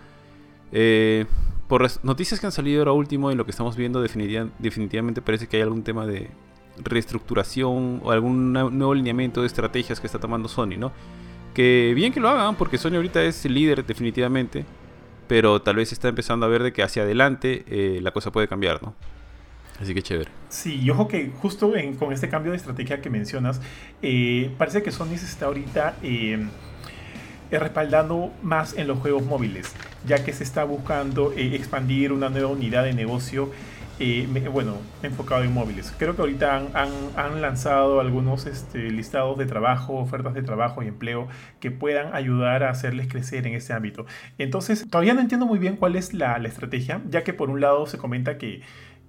eh, por las noticias que han salido ahora último y lo que estamos viendo, definitivamente parece que hay algún tema de reestructuración o algún nuevo lineamiento de estrategias que está tomando Sony, ¿no? Que bien que lo hagan, porque Sony ahorita es el líder definitivamente, pero tal vez está empezando a ver de que hacia adelante eh, la cosa puede cambiar, ¿no? Así que chévere. Sí, y ojo que justo con este cambio de estrategia que mencionas, eh, parece que Sony se está ahorita respaldando más en los juegos móviles, ya que se está buscando eh, expandir una nueva unidad de negocio, bueno, enfocado en móviles. Creo que ahorita han, han, lanzado algunos este, listados de trabajo, ofertas de trabajo y empleo que puedan ayudar a hacerles crecer en este ámbito. Entonces, todavía no entiendo muy bien cuál es la, la estrategia, ya que por un lado se comenta que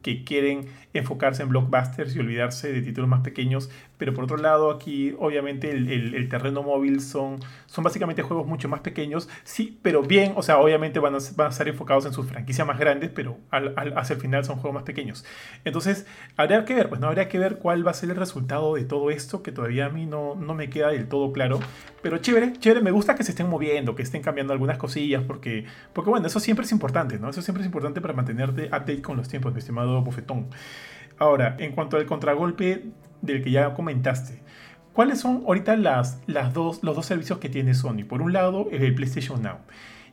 que quieren enfocarse en blockbusters y olvidarse de títulos más pequeños, pero por otro lado aquí obviamente el, terreno móvil son, son básicamente juegos mucho más pequeños, sí, pero bien, o sea, obviamente van a, van a estar enfocados en sus franquicias más grandes, pero hacia el final son juegos más pequeños. Entonces, habría que ver, pues no habría que ver cuál va a ser el resultado de todo esto, que todavía a mí no, no me queda del todo claro, pero chévere, chévere, me gusta que se estén moviendo, que estén cambiando algunas cosillas, porque, porque bueno, eso siempre es importante, ¿no? Eso siempre es importante para mantenerte update con los tiempos, mi estimado bofetón. Ahora, en cuanto al contragolpe del que ya comentaste, ¿cuáles son ahorita las, las dos, los dos servicios que tiene Sony? Por un lado, el PlayStation Now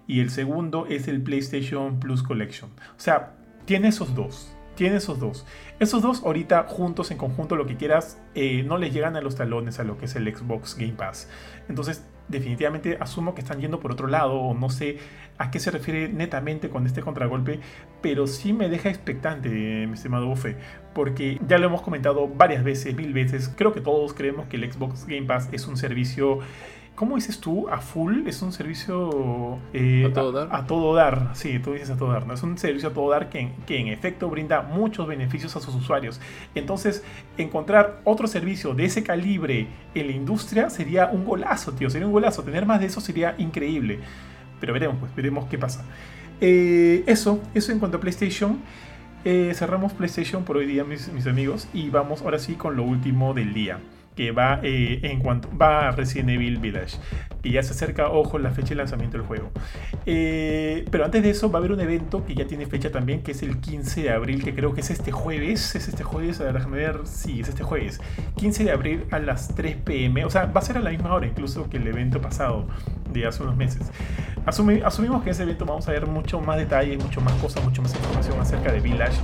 y el segundo es el PlayStation Plus Collection. O sea, tiene esos dos. Tiene esos dos. Esos dos ahorita juntos en conjunto, lo que quieras, eh, no les llegan a los talones a lo que es el Xbox Game Pass. Entonces, definitivamente asumo que están yendo por otro lado o no sé a qué se refiere netamente con este contragolpe, pero sí me deja expectante, mi estimado Buffet, porque ya lo hemos comentado varias veces, mil veces, creo que todos creemos que el Xbox Game Pass es un servicio ¿Cómo dices tú? ¿A full? Es un servicio eh, ¿A, todo dar? A, todo dar, sí, tú dices a todo dar. ¿no? Es un servicio a todo dar que, que, en efecto brinda muchos beneficios a sus usuarios. Entonces, encontrar otro servicio de ese calibre en la industria sería un golazo, tío. Sería un golazo. Tener más de eso sería increíble. Pero veremos, pues, veremos qué pasa. Eh, eso, eso en cuanto a PlayStation. Eh, cerramos PlayStation por hoy día, mis, mis amigos. Y vamos ahora sí con lo último del día que va eh, en cuanto va a Resident Evil Village. Y ya se acerca ojo la fecha de lanzamiento del juego. Eh, pero antes de eso va a haber un evento que ya tiene fecha también que es el 15 de abril que creo que es este jueves. Es este jueves a ver, déjame ver. Sí es este jueves. 15 de abril a las 3 pm o sea va a ser a la misma hora incluso que el evento pasado de hace unos meses asumimos que en ese evento vamos a ver mucho más detalles mucho más cosas mucho más información acerca de Village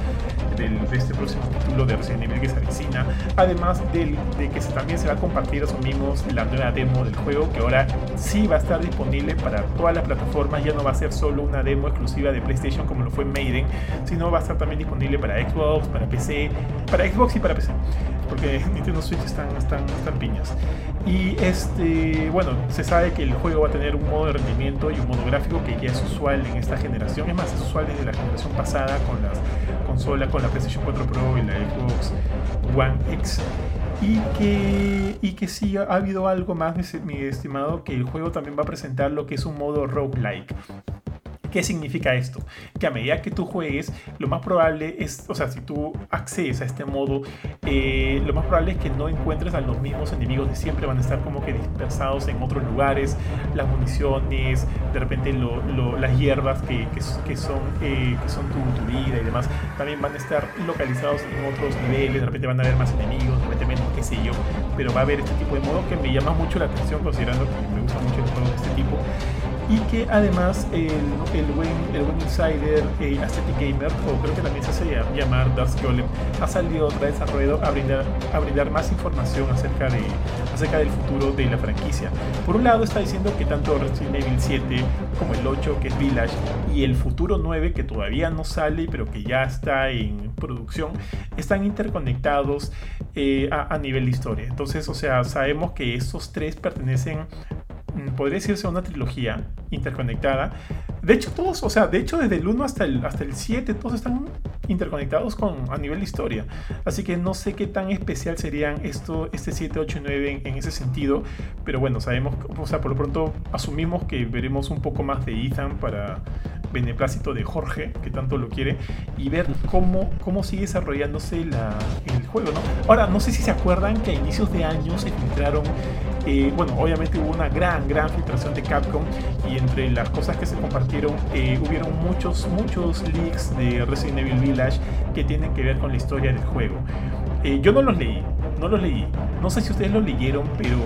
de este próximo título de Resident Evil que se avecina además del, de que se también se va a compartir, asumimos, la nueva demo del juego que ahora sí va a estar disponible para todas las plataformas. Ya no va a ser solo una demo exclusiva de PlayStation como lo fue Maiden, sino va a estar también disponible para Xbox, para PC, para Xbox y para PC. porque Nintendo Switch están, están, están piñas. Y este, bueno, se sabe que el juego va a tener un modo de rendimiento y un modo gráfico que ya es usual en esta generación. Es más, es usual desde la generación pasada con las consolas, con la PlayStation 4 Pro y la Xbox One X. Y que, y que sí ha habido algo más, mi estimado, que el juego también va a presentar lo que es un modo roguelike. ¿Qué significa esto? Que a medida que tú juegues, lo más probable es, o sea, si tú accedes a este modo, eh, lo más probable es que no encuentres a los mismos enemigos de siempre, van a estar como que dispersados en otros lugares, las municiones, de repente las hierbas que, que, son, eh, que son tu, vida y demás, también van a estar localizados en otros niveles, de repente van a haber más enemigos, de repente menos, qué sé yo, pero va a haber este tipo de modo que me llama mucho la atención considerando que me gusta mucho el juego de este tipo y que además el, el, buen, el buen insider eh, Aesthetic Gamer, o creo que también se hace llamar Dark Golem, ha salido otra vez a ruedo a brindar, a brindar más información acerca, de, acerca del futuro de la franquicia. Por un lado está diciendo que tanto Resident Evil 7 como el 8, que es Village, y el futuro 9, que todavía no sale, pero que ya está en producción, están interconectados eh, a, a nivel de historia. Entonces, o sea, sabemos que estos tres pertenecen podría decirse una trilogía interconectada. De hecho, todos, o sea, de hecho, desde el 1 hasta el, hasta el 7, todos están interconectados con, a nivel de historia. Así que no sé qué tan especial serían esto, este 7, 8 y 9 en, ese sentido. Pero bueno, sabemos, o sea, por lo pronto asumimos que veremos un poco más de Ethan para beneplácito de Jorge, que tanto lo quiere, y ver cómo, cómo sigue desarrollándose el juego, ¿no? Ahora, no sé si se acuerdan que a inicios de año se filtraron eh, bueno, obviamente hubo una gran, gran filtración de Capcom y entre las cosas que se compartieron eh, hubieron muchos, muchos leaks de Resident Evil Village que tienen que ver con la historia del juego. Eh, yo no los leí, no los leí. No sé si ustedes los leyeron, pero,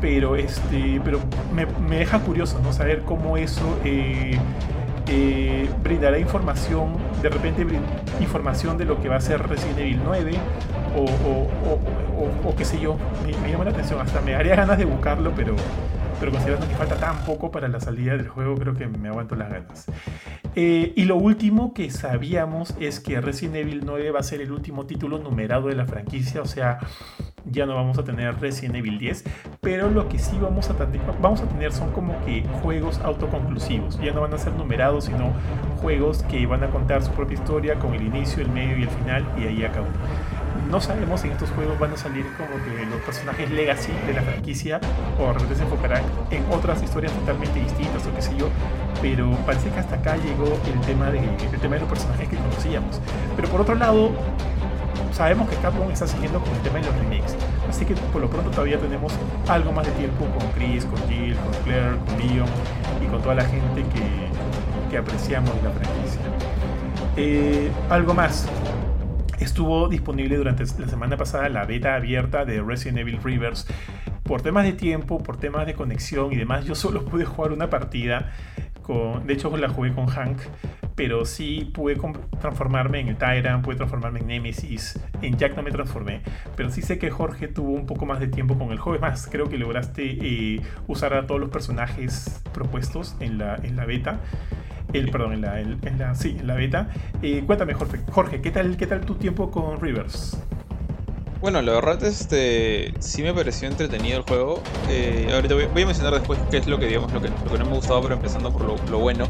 pero, este, pero me, deja curioso no saber cómo eso brindará información, de repente información de lo que va a ser Resident Evil 9 o, qué sé yo, me, llama la atención, hasta me haría ganas de buscarlo, pero, pero considerando que falta tan poco para la salida del juego, creo que me aguanto las ganas. Eh, y lo último que sabíamos es que Resident Evil 9 va a ser el último título numerado de la franquicia, o sea, ya no vamos a tener Resident Evil 10, pero lo que sí vamos a tener, son como que juegos autoconclusivos, ya no van a ser numerados, sino juegos que van a contar su propia historia con el inicio, el medio y el final, y ahí acabó no sabemos si en estos juegos van a salir como que los personajes legacy de la franquicia o de repente se enfocarán en otras historias totalmente distintas o qué sé yo, pero parece que hasta acá llegó el tema de, el tema de los personajes que conocíamos. Pero por otro lado, sabemos que Capcom está siguiendo con el tema de los remakes, así que por lo pronto todavía tenemos algo más de tiempo con Chris, con Jill, con Claire, con Leon y con toda la gente que, que apreciamos la franquicia. Eh, algo más, estuvo disponible durante la semana pasada la beta abierta de Resident Evil Rivers. Por temas de tiempo, por temas de conexión y demás, yo solo pude jugar una partida. De hecho, la jugué con Hank, pero sí pude transformarme en el Tyrant, pude transformarme en Nemesis. En Jack no me transformé, pero sí sé que Jorge tuvo un poco más de tiempo con el juego. Más, creo que lograste eh, usar a todos los personajes propuestos en la, en la beta el, perdón, en la, en la, sí, en la beta. Eh, cuéntame, Jorge, Jorge, ¿qué tal, ¿qué tal tu tiempo con Rivers? Bueno, la verdad, este, sí me pareció entretenido el juego. Eh, ahorita voy, a mencionar después qué es lo que, digamos, lo que, lo que no me gustaba, pero empezando por lo, bueno.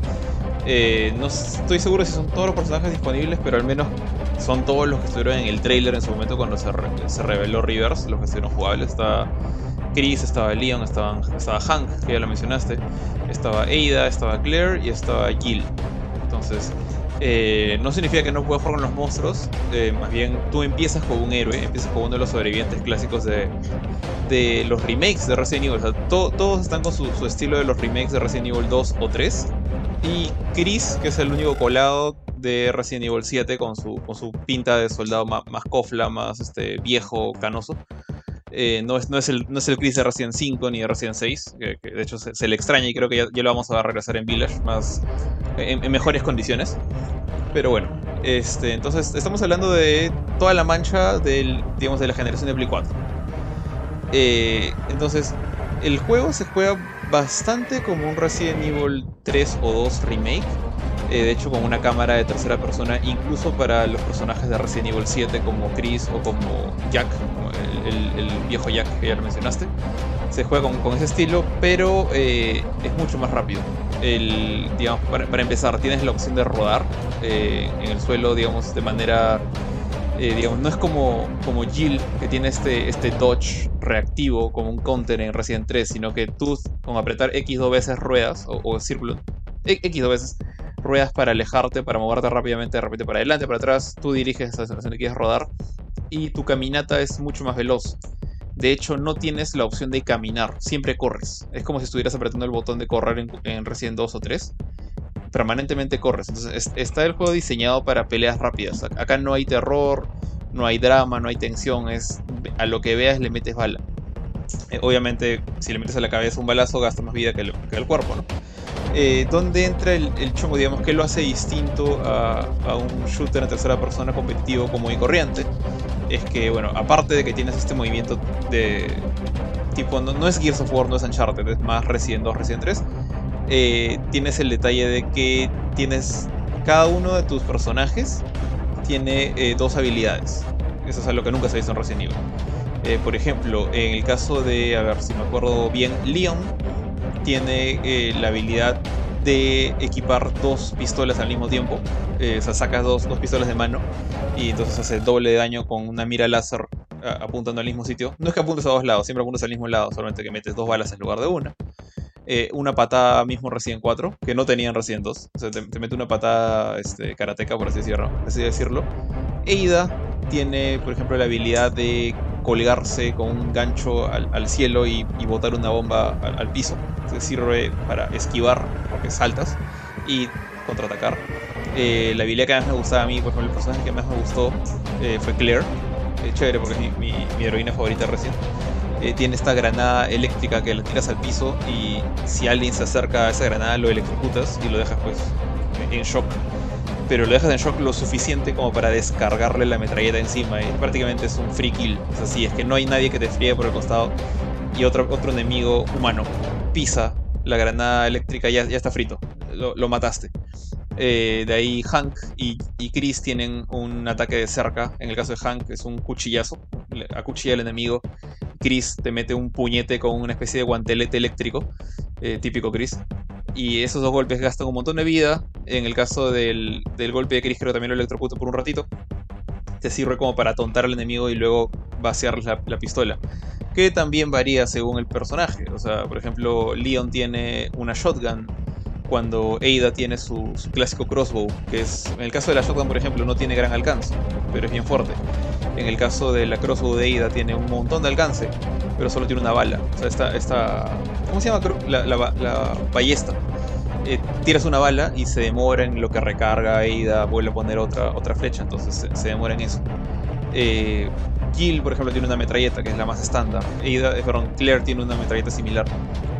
Eh, no estoy seguro si son todos los personajes disponibles, pero al menos son todos los que estuvieron en el trailer en su momento cuando se, se reveló Rivers, los que estuvieron jugables. Está Chris, estaba Leon, estaba, estaba Hank, que ya lo mencionaste, estaba Ada, estaba Claire y estaba Jill. Entonces, eh, no significa que no puedas jugar con los monstruos, eh, más bien tú empiezas como un héroe, empiezas como uno de los sobrevivientes clásicos de, de los remakes de Resident Evil. Todos están con su, estilo de los remakes de Resident Evil 2 o 3. Y Chris, que es el único colado de Resident Evil 7 con su, con su pinta de soldado más, más cofla, más este, viejo, canoso. Eh, no, es, no, es el, no es el Chris de Resident 5 ni de Resident 6, que, de hecho se, le extraña y creo que ya, lo vamos a regresar en Village más en, mejores condiciones. Pero bueno, este, entonces estamos hablando de toda la mancha del, digamos, de la generación de Play 4. Eh, entonces, el juego se juega bastante como un Resident Evil 3 o 2 remake. Eh, de hecho, con una cámara de tercera persona, incluso para los personajes de Resident Evil 7 como Chris o como Jack, el, viejo Jack que ya lo mencionaste. Se juega con, ese estilo, pero eh, es mucho más rápido. El, digamos, para, empezar, tienes la opción de rodar eh, en el suelo, digamos, de manera eh, digamos, no es como, como Jill, que tiene este, este dodge reactivo como un counter en Resident 3, sino que tú con apretar X dos veces ruedas, o, círculo, e, X dos veces, ruedas para alejarte, para moverte rápidamente, de repente para adelante, para atrás, tú diriges hacia donde quieres rodar, y tu caminata es mucho más veloz. De hecho, no tienes la opción de caminar, siempre corres. Es como si estuvieras apretando el botón de correr en, en Resident 2 o 3 permanentemente corres. Entonces está el juego diseñado para peleas rápidas. Acá no hay terror, no hay drama, no hay tensión. Es a lo que veas le metes bala. Eh, obviamente, si le metes a la cabeza un balazo, gasta más vida que el, cuerpo, ¿no? Eh, ¿Dónde entra el, chongo? Digamos que lo hace distinto a, un shooter en tercera persona competitivo como y corriente. Es que, bueno, aparte de que tienes este movimiento de tipo, no, no es Gears of War, no es Uncharted, es más Resident 2, Resident 3 eh, tienes el detalle de que tienes cada uno de tus personajes tiene eh, dos habilidades. Eso es algo que nunca se ha visto en Resident Evil. Eh, por ejemplo, en el caso de, a ver si me acuerdo bien, Leon tiene la habilidad de equipar dos pistolas al mismo tiempo. o sea, sacas dos, dos, pistolas de mano y entonces hace doble de daño con una mira láser apuntando al mismo sitio. No es que apuntes a dos lados, siempre apuntas al mismo lado, solamente que metes dos balas en lugar de una. Eh, una patada mismo Resident 4, que no tenían Resident 2. O sea, te, mete una patada este, karateca, por así decirlo. Así decirlo. Eida tiene, por ejemplo, la habilidad de colgarse con un gancho al, cielo y, botar una bomba al, piso. Se sirve para esquivar, porque saltas, y contraatacar. Eh, la habilidad que más me gustaba a mí, por ejemplo, el personaje que más me gustó eh, fue Claire. chévere, porque es mi, mi heroína favorita recién. Eh, tiene esta granada eléctrica que la tiras al piso y si alguien se acerca a esa granada lo electrocutas y lo dejas pues en shock. Pero lo dejas en shock lo suficiente como para descargarle la metralleta encima y prácticamente es un free kill. Es así, es que no hay nadie que te fríe por el costado y otro, otro enemigo humano pisa la granada eléctrica ya, ya está frito. Lo, mataste. Eh, de ahí Hank y, y, Chris tienen un ataque de cerca. En el caso de Hank es un cuchillazo. Acuchilla al enemigo Chris te mete un puñete con una especie de guantelete eléctrico, eh, típico Chris. Y esos dos golpes gastan un montón de vida. En el caso del, golpe de Chris, creo también lo electrocuta por un ratito. Te sirve como para tontar al enemigo y luego vaciar la, la pistola. Que también varía según el personaje. O sea, por ejemplo, Leon tiene una shotgun cuando Ada tiene su, clásico crossbow, que es, en el caso de la shotgun, por ejemplo, no tiene gran alcance, pero es bien fuerte. En el caso de la crossbow de Ada tiene un montón de alcance, pero solo tiene una bala. O sea, esta, esta ¿cómo se llama? La, la, ballesta. Eh, tiras una bala y se demora en lo que recarga Ada, vuelve a poner otra, otra flecha, entonces se, demora en eso. Eh, por ejemplo, tiene una metralleta que es la más estándar. Ada, eh, perdón, Claire tiene una metralleta similar.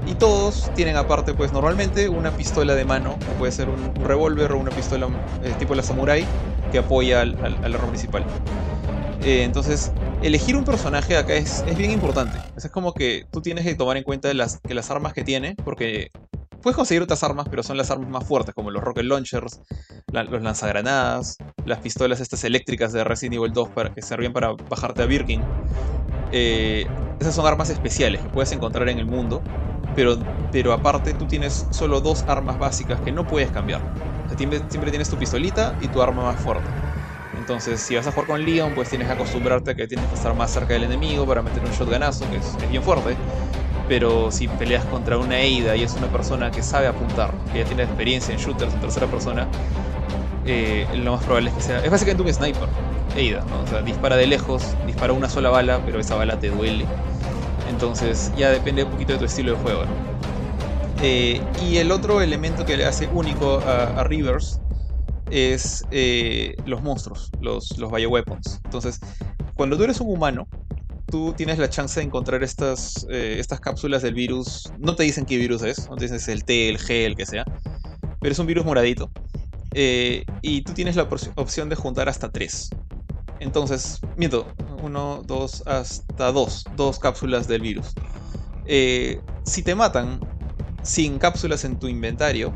Y todos tienen aparte, pues normalmente una pistola de mano, que puede ser un, revólver o una pistola eh, tipo la samurai, que apoya al, al, arma principal. Eh, entonces, elegir un personaje acá es, es bien importante. Es como que tú tienes que tomar en cuenta las, que las armas que tiene, porque puedes conseguir otras armas, pero son las armas más fuertes, como los rocket launchers, los lanzagranadas, las pistolas estas eléctricas de Resident Evil 2 para, que servían para bajarte a Birkin. Eh, esas son armas especiales que puedes encontrar en el mundo pero, pero aparte tú tienes solo dos armas básicas que no puedes cambiar. siempre, tienes tu pistolita y tu arma más fuerte. Entonces, si vas a jugar con Leon, pues tienes que acostumbrarte a que tienes que estar más cerca del enemigo para meter un shotgunazo, que es, bien fuerte. Pero si peleas contra una Eida y es una persona que sabe apuntar, que ya tiene experiencia en shooters en tercera persona, eh, lo más probable es que sea. Es básicamente un sniper, Eida, O sea, dispara de lejos, dispara una sola bala, pero esa bala te duele. Entonces ya depende un poquito de tu estilo de juego. Eh, y el otro elemento que le hace único a, Rivers es eh, los monstruos, los, los bioweapons. Entonces, cuando tú eres un humano, tú tienes la chance de encontrar estas, eh, estas cápsulas del virus. No te dicen qué virus es, no te dicen si es el T, el G, el que sea. Pero es un virus moradito. y tú tienes la opción de juntar hasta tres. Entonces, miento, uno, dos, hasta dos, dos cápsulas del virus. Eh, si te matan, sin cápsulas en tu inventario,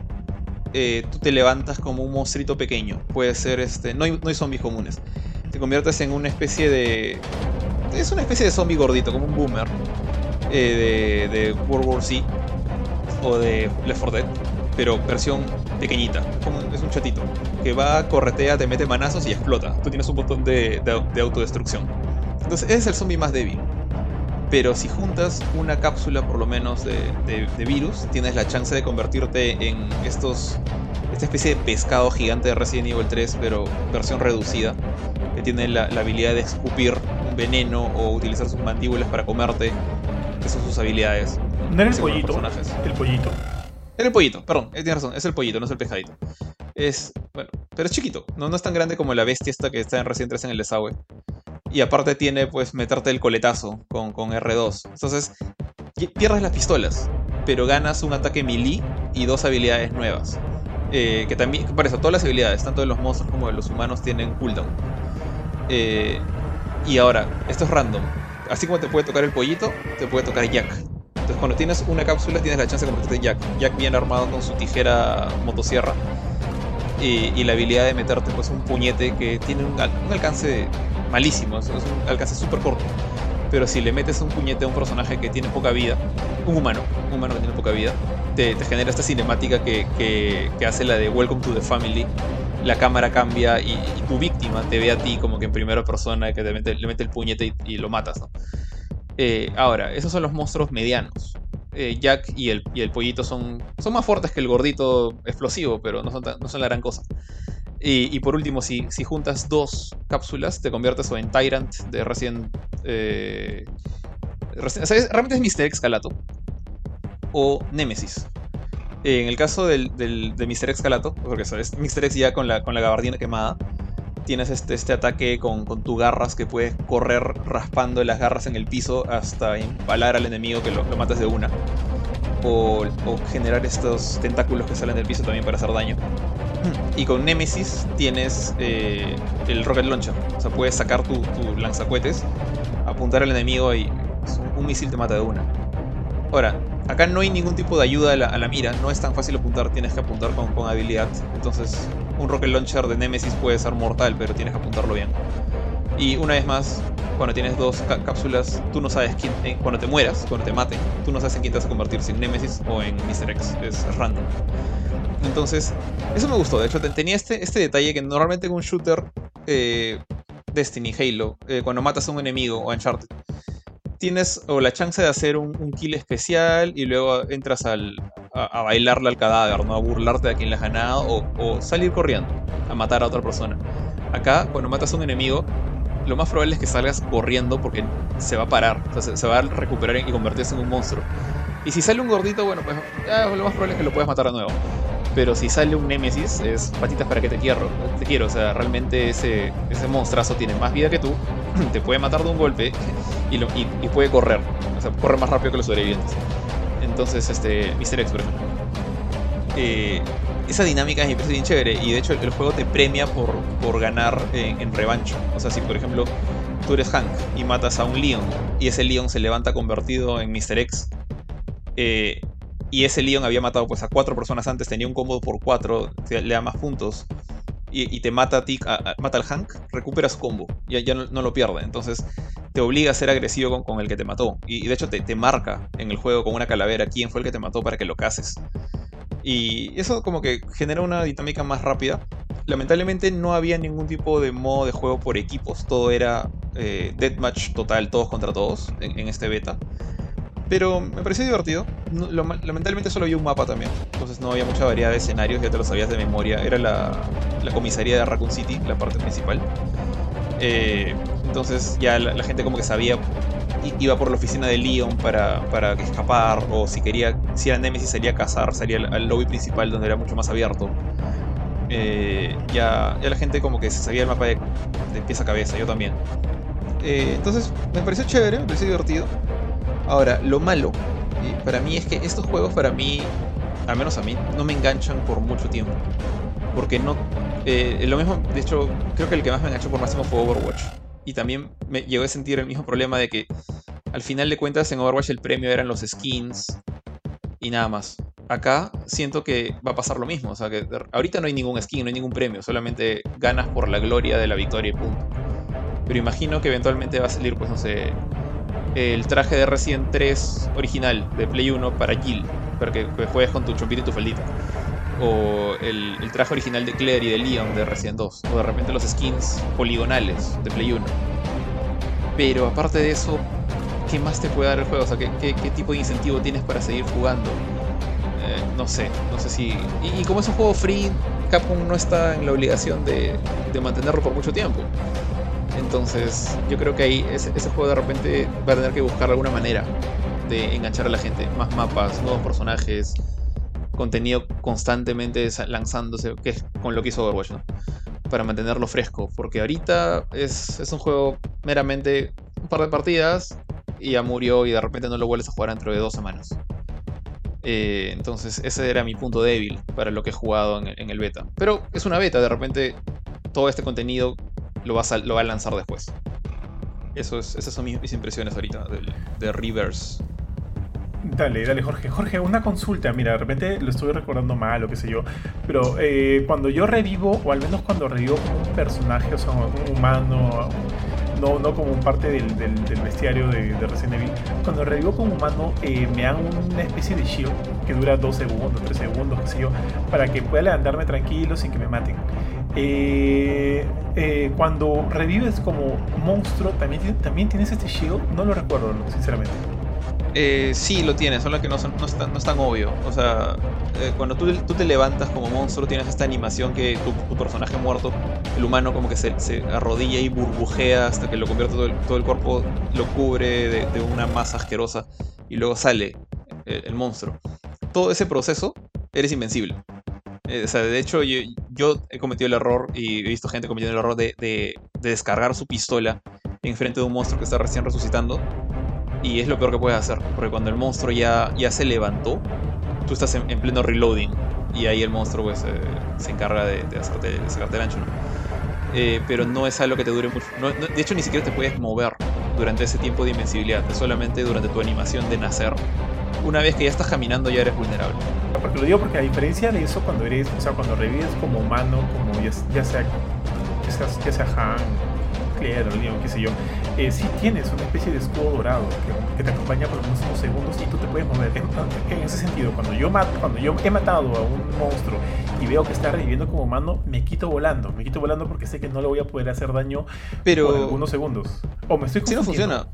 eh, tú te levantas como un monstruito pequeño. Puede ser este. No hay, no hay zombies comunes. Te conviertes en una especie de. Es una especie de zombie gordito, como un boomer. eh, de, de World War Z. O de Left 4 Dead. Pero versión pequeñita. Como, es un chatito. Que va, corretea, te mete manazos y explota. Tú tienes un botón de, de, de autodestrucción. Entonces, ese es el zombie más débil. Pero si juntas una cápsula por lo menos de, virus, tienes la chance de convertirte en estos. Esta especie de pescado gigante de Resident Evil 3, pero versión reducida. Que tiene la, la habilidad de escupir un veneno o utilizar sus mandíbulas para comerte. Que son sus habilidades. No era el pollito. personajes. El pollito. Era el pollito, perdón, eh, tienes razón, es el pollito, no es el pescadito. Es, bueno, pero es chiquito, no, no es tan grande como la bestia esta que está en Resident 3 en el desagüe. Y aparte tiene, pues, meterte el coletazo con, con R2. Entonces, pierdes las pistolas, pero ganas un ataque melee y dos habilidades nuevas. Eh, que también, por eso, todas las habilidades, tanto de los monstruos como de los humanos, tienen cooldown. Eh, y ahora, esto es random. Así como te puede tocar el pollito, te puede tocar Jack. Entonces, cuando tienes una cápsula, tienes la chance de convertirte en Jack. Jack bien armado con su tijera motosierra. Y, y la habilidad de meterte pues un puñete que tiene un, un alcance malísimo, es un alcance súper corto. Pero si le metes un puñete a un personaje que tiene poca vida, un humano, un humano que tiene poca vida, te, te genera esta cinemática que, que- que hace la de Welcome to the Family. La cámara cambia y, y tu víctima te ve a ti como que en primera persona, que te mete- le mete el puñete y, y lo matas. ¿no? Eh, ahora, esos son los monstruos medianos. Eh, Jack y el, y el pollito son, son más fuertes que el gordito explosivo, pero no son, tan- no son la gran cosa. Y, por último, si, si juntas dos cápsulas, te conviertes en Tyrant de Resident. Eh, o es- realmente es Mr. Excalato. O Nemesis. Eh, en el caso del, del- de Mr. Excalato, porque sabes, Mr. X ya con la, con la gabardina quemada, tienes este, este ataque con, con tus garras que puedes correr raspando las garras en el piso hasta empalar al enemigo que lo, lo matas de una. O, generar estos tentáculos que salen del piso también para hacer daño. Y con Nemesis tienes eh, el Rocket Launcher. O sea, puedes sacar tu, tu lanzacuetes, apuntar al enemigo y un misil te mata de una. Ahora, acá no hay ningún tipo de ayuda a la, mira. No es tan fácil apuntar, tienes que apuntar con, habilidad. Entonces, un Rocket Launcher de Nemesis puede ser mortal, pero tienes que apuntarlo bien. Y una vez más, cuando tienes dos cá- cápsulas, tú no sabes quién, eh, cuando te mueras, cuando te maten, tú no sabes en quién te vas a convertir, si en Nemesis o en Mr. X, es random. Entonces, eso me gustó, de hecho te- tenía este, este detalle que normalmente en un shooter, eh, Destiny, Halo, eh, cuando matas a un enemigo o Uncharted, tienes o la chance de hacer un, kill especial y luego entras al, a, bailarle al cadáver, ¿no? a burlarte de quien le has ganado o, salir corriendo a matar a otra persona. Acá, cuando matas a un enemigo, lo más probable es que salgas corriendo porque se va a parar, se, va a recuperar y convertirse en un monstruo. Y si sale un gordito, bueno, pues lo más probable es que lo puedas matar de nuevo. Pero si sale un Némesis, es patitas para que te quiero. Te quiero, o sea, realmente ese, ese monstruazo tiene más vida que tú, te puede matar de un golpe y, lo- y- puede correr. O sea, corre más rápido que los sobrevivientes. Entonces, este, Mr. X, por ejemplo. Esa dinámica me parece bien chévere y de hecho el, juego te premia por, por ganar en, en revancho. O sea, si por ejemplo tú eres Hank y matas a un Leon y ese Leon se levanta convertido en Mr. X eh, y ese Leon había matado pues a cuatro personas antes, tenía un combo por cuatro, le da más puntos y, te mata a ti, mata al Hank, recupera su combo, ya, ya no, lo pierde. Entonces te obliga a ser agresivo con, con el que te mató. Y, de hecho te, te marca en el juego con una calavera quién fue el que te mató para que lo cases. Y eso como que genera una dinámica más rápida. Lamentablemente no había ningún tipo de modo de juego por equipos, todo era eh, deathmatch total, todos contra todos en este beta. Pero me pareció divertido. No- lo lamentablemente solo había un mapa también. Entonces no había mucha variedad de escenarios, ya te lo sabías de memoria. Era la, la comisaría de Raccoon City, la parte principal. Eh, entonces ya la, la gente como que sabía, iba por la oficina de Leon para, para escapar, o si quería, si era Nemesis salía a cazar, salía al, al lobby principal donde era mucho más abierto. Eh, ya, ya la gente como que se sabía el mapa de, de pies a cabeza, yo también. Eh, entonces me pareció chévere, me pareció divertido. Ahora, lo malo para mí es que estos juegos para mí, al menos a mí, no me enganchan por mucho tiempo. Porque no... eh, lo mismo, de hecho, creo que el que más me enganchó por máximo fue Overwatch. Y también me llegó a sentir el mismo problema de que al final de cuentas en Overwatch el premio eran los skins y nada más. acá siento que va a pasar lo mismo. O sea, que ahorita no hay ningún skin, no hay ningún premio, solamente ganas por la gloria de la victoria y punto. Pero imagino que eventualmente va a salir, pues no sé, el traje de Resident 3 original de Play 1 para Jill, para que, juegues con tu chompito y tu faldita. O el, traje original de Claire y de Leon de Resident 2. O de repente los skins poligonales de Play 1. Pero aparte de eso, ¿qué más te puede dar el juego? O sea, ¿qué, qué, tipo de incentivo tienes para seguir jugando? Eh, no sé, no sé si... Y, como es un juego free, Capcom no está en la obligación de, de mantenerlo por mucho tiempo. Entonces, yo creo que ahí ese, juego de repente va a tener que buscar alguna manera de enganchar a la gente. Más mapas, nuevos personajes, contenido constantemente lanzándose, que es con lo que hizo Overwatch. Para mantenerlo fresco. Porque ahorita es, es un juego meramente un par de partidas, y ya murió y de repente no lo vuelves a jugar dentro de dos semanas. Eh, entonces ese era mi punto débil para lo que he jugado en, el beta. Pero es una beta, de repente todo este contenido lo va a, lo va a lanzar después. Eso es, esas son mis, impresiones ahorita de, de Reverse. Dale, dale, Jorge. Jorge, una consulta. Mira, de repente lo estuve recordando mal o qué sé yo. Pero eh, cuando yo revivo, o al menos cuando revivo como un personaje, o sea, un humano, no, no como parte del, del, de, de, Resident Evil. Cuando revivo como humano, eh, me dan una especie de shield que dura 2 segundos, 3 segundos, qué sé yo, para que pueda levantarme tranquilo sin que me maten. Eh, eh, cuando revives como monstruo, ¿también, ¿también tienes este shield? No lo recuerdo, sinceramente. Eh, sí, lo tienes, solo que no, no, es tan, no es obvio. O sea, eh, cuando tú, tú, te levantas como monstruo, tienes esta animación que tu, personaje muerto, el humano, como que se, arrodilla y burbujea hasta que lo convierte todo el, cuerpo, lo cubre de, una masa asquerosa y luego sale el, monstruo. Todo ese proceso, eres invencible. Eh, o sea, de hecho, yo, he cometido el error y he visto gente cometiendo el error de, de descargar su pistola en frente de un monstruo que está recién resucitando y es lo peor que puedes hacer, porque cuando el monstruo ya, ya se levantó, tú estás en, pleno reloading y ahí el monstruo pues, eh, se encarga de, hacerte, de sacarte el ancho. Eh, pero no es algo que te dure mucho. de hecho, ni siquiera te puedes mover durante ese tiempo de invencibilidad, solamente durante tu animación de nacer. Una vez que ya estás caminando, ya eres vulnerable. Porque lo digo porque a diferencia de eso, cuando eres, o sea, cuando revives como humano, como ya, sea, ya sea, ya sea Han, Claire o qué sé yo, eh, sí tienes una especie de escudo dorado que, te acompaña por unos segundos y tú te puedes mover. En, ese sentido, cuando yo, cuando yo he matado a un monstruo y veo que está reviviendo como humano, me quito volando. Me quito volando porque sé que no le voy a poder hacer daño Pero... por algunos segundos. O me estoy. Sí, no funciona.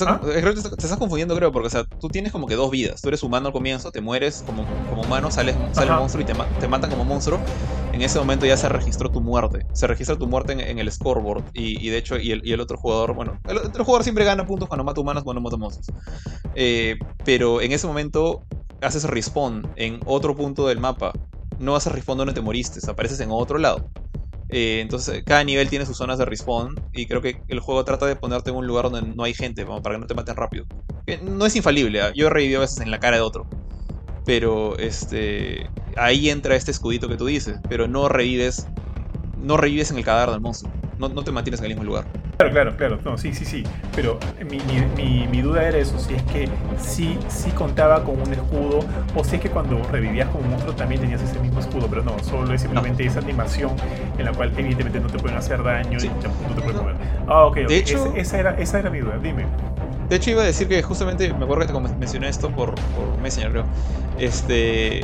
¿Ah? Creo que te estás confundiendo, creo, porque o sea, tú tienes como que dos vidas. Tú eres humano al comienzo, te mueres como, como humano, sales, sale el monstruo y te, te matan como monstruo. En ese momento ya se registró tu muerte. Se registra tu muerte en, el scoreboard. Y, de hecho, y el, y el, otro jugador, bueno, el otro jugador siempre gana puntos cuando mata humanos, cuando mata monstruos. Eh, pero en ese momento haces respawn en otro punto del mapa. No haces respawn donde te moriste, apareces en otro lado. Eh, entonces, cada nivel tiene sus zonas de respawn. Y creo que el juego trata de ponerte en un lugar donde no hay gente, para que no te maten rápido. no es infalible, ¿ah? yo he revivido a veces en la cara de otro. Pero este. Ahí entra este escudito que tú dices. Pero no revives. No revives en el cadáver del monstruo. No, no te mantienes en el mismo lugar. Claro, claro, claro. No, sí, sí, sí. Pero mi, mi, mi, duda era eso, si es que sí, sí contaba con un escudo, o si es que cuando revivías como un monstruo también tenías ese mismo escudo, pero no, solo es simplemente esa animación en la cual evidentemente no te pueden hacer daño y no te pueden mover. Ah, ok, De hecho, esa, era, esa era mi duda, dime. De hecho iba a decir que justamente, me acuerdo que te mencioné esto por, por Messenger, creo. Este,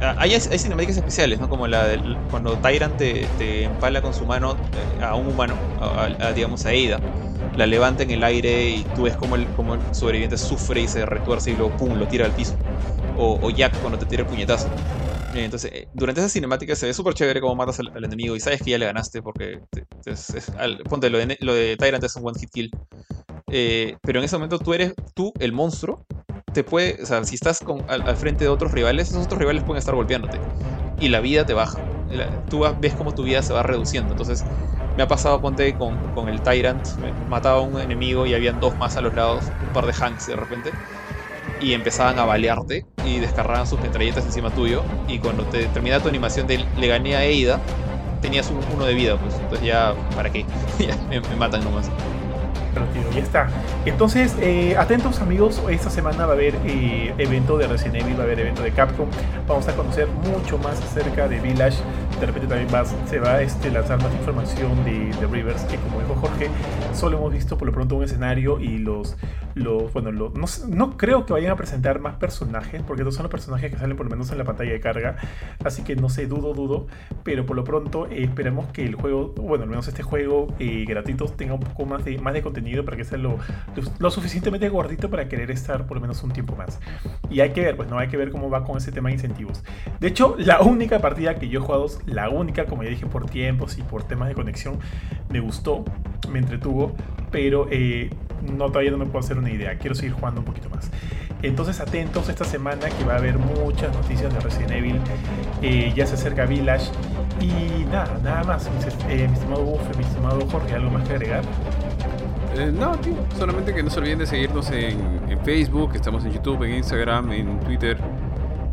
hay, hay, cinemáticas especiales, ¿no? Como la del, cuando Tyrant te, empala con su mano eh, a un humano, digamos a Ada. La levanta en el aire y tú ves como el, como sobreviviente sufre y se retuerce y luego pum, lo tira al piso. O, Jack cuando te tira el puñetazo. Eh, entonces, eh, durante esa cinemática se ve súper chévere cómo matas al, enemigo y sabes que ya le ganaste porque, ponte, lo de, lo de Tyrant es un one hit kill. pero en ese momento tú eres tú, el monstruo, te puede, o sea, si estás al, frente de otros rivales, esos otros rivales pueden estar golpeándote. Y la vida te baja. tú ves cómo tu vida se va reduciendo. Entonces, me ha pasado, ponte, con, el Tyrant. Mataba a un enemigo y habían dos más a los lados, un par de Hanks de repente. Y empezaban a balearte y descargaban sus metralletas encima tuyo. Y cuando te termina tu animación de le gané a Eida, tenías un, uno de vida, pues. Entonces ya, ¿para qué? me, me matan nomás. Ya está. Entonces, eh, atentos amigos, esta semana va a haber eh, evento de Resident Evil, va a haber evento de Capcom. Vamos a conocer mucho más acerca de Village. De repente también va, se va a este, lanzar más información de, de, Rivers, que como dijo Jorge, solo hemos visto por lo pronto un escenario y los... los bueno, no, no, creo que vayan a presentar más personajes, porque estos son los personajes que salen por lo menos en la pantalla de carga. Así que no sé, dudo, dudo. Pero por lo pronto eh, esperemos que el juego, bueno, al menos este juego gratuito tenga un poco más de, más de contenido para que sea lo, lo, suficientemente gordito para querer estar por lo menos un tiempo más. Y hay que ver, pues no hay que ver cómo va con ese tema de incentivos. De hecho, la única partida que yo he jugado, la única, como ya dije, por tiempos y por temas de conexión, me gustó, me entretuvo, pero eh, no todavía no me puedo hacer una idea. Quiero seguir jugando un poquito más. Entonces atentos esta semana que va a haber muchas noticias de Resident Evil. Eh, ya se acerca Village. Y nada, nada más. Eh, mi estimado Buff, mi estimado Jorge, ¿algo más que agregar? Eh, no, tío, solamente que no se olviden de seguirnos en, Facebook, estamos en YouTube, en Instagram, en Twitter.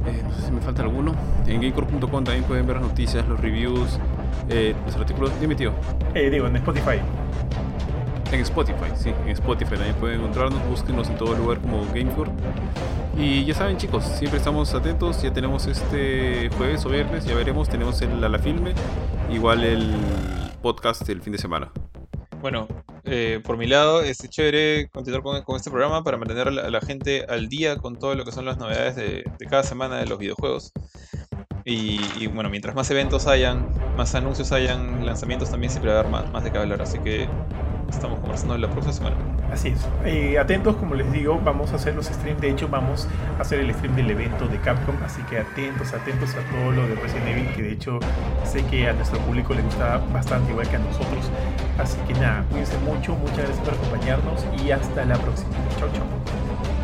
Eh, no sé si me falta alguno. En gamecore.com también pueden ver las noticias, los reviews, eh, los artículos. Dime, tío. digo, en Spotify. En Spotify, sí, en Spotify también pueden encontrarnos, búsquenos en todo lugar como Gamecore. Y ya saben chicos, siempre estamos atentos, ya tenemos este jueves o viernes, ya veremos, tenemos el a la filme, igual el podcast el fin de semana. Bueno, eh, por mi lado, es chévere continuar con, este programa para mantener a la, gente al día con todo lo que son las novedades de, cada semana de los videojuegos. Y, bueno, mientras más eventos hayan, más anuncios hayan, lanzamientos también siempre va a haber más, más de qué hablar. Así que estamos conversando la próxima semana. Así es. Eh, atentos, como les digo, vamos a hacer los streams. De hecho, vamos a hacer el stream del evento de Capcom. Así que atentos, atentos a todo lo de Resident Evil, que de hecho sé que a nuestro público le gusta bastante, igual que a nosotros. Así que nada, cuídense mucho, muchas gracias por acompañarnos y hasta la próxima. Chau, chau.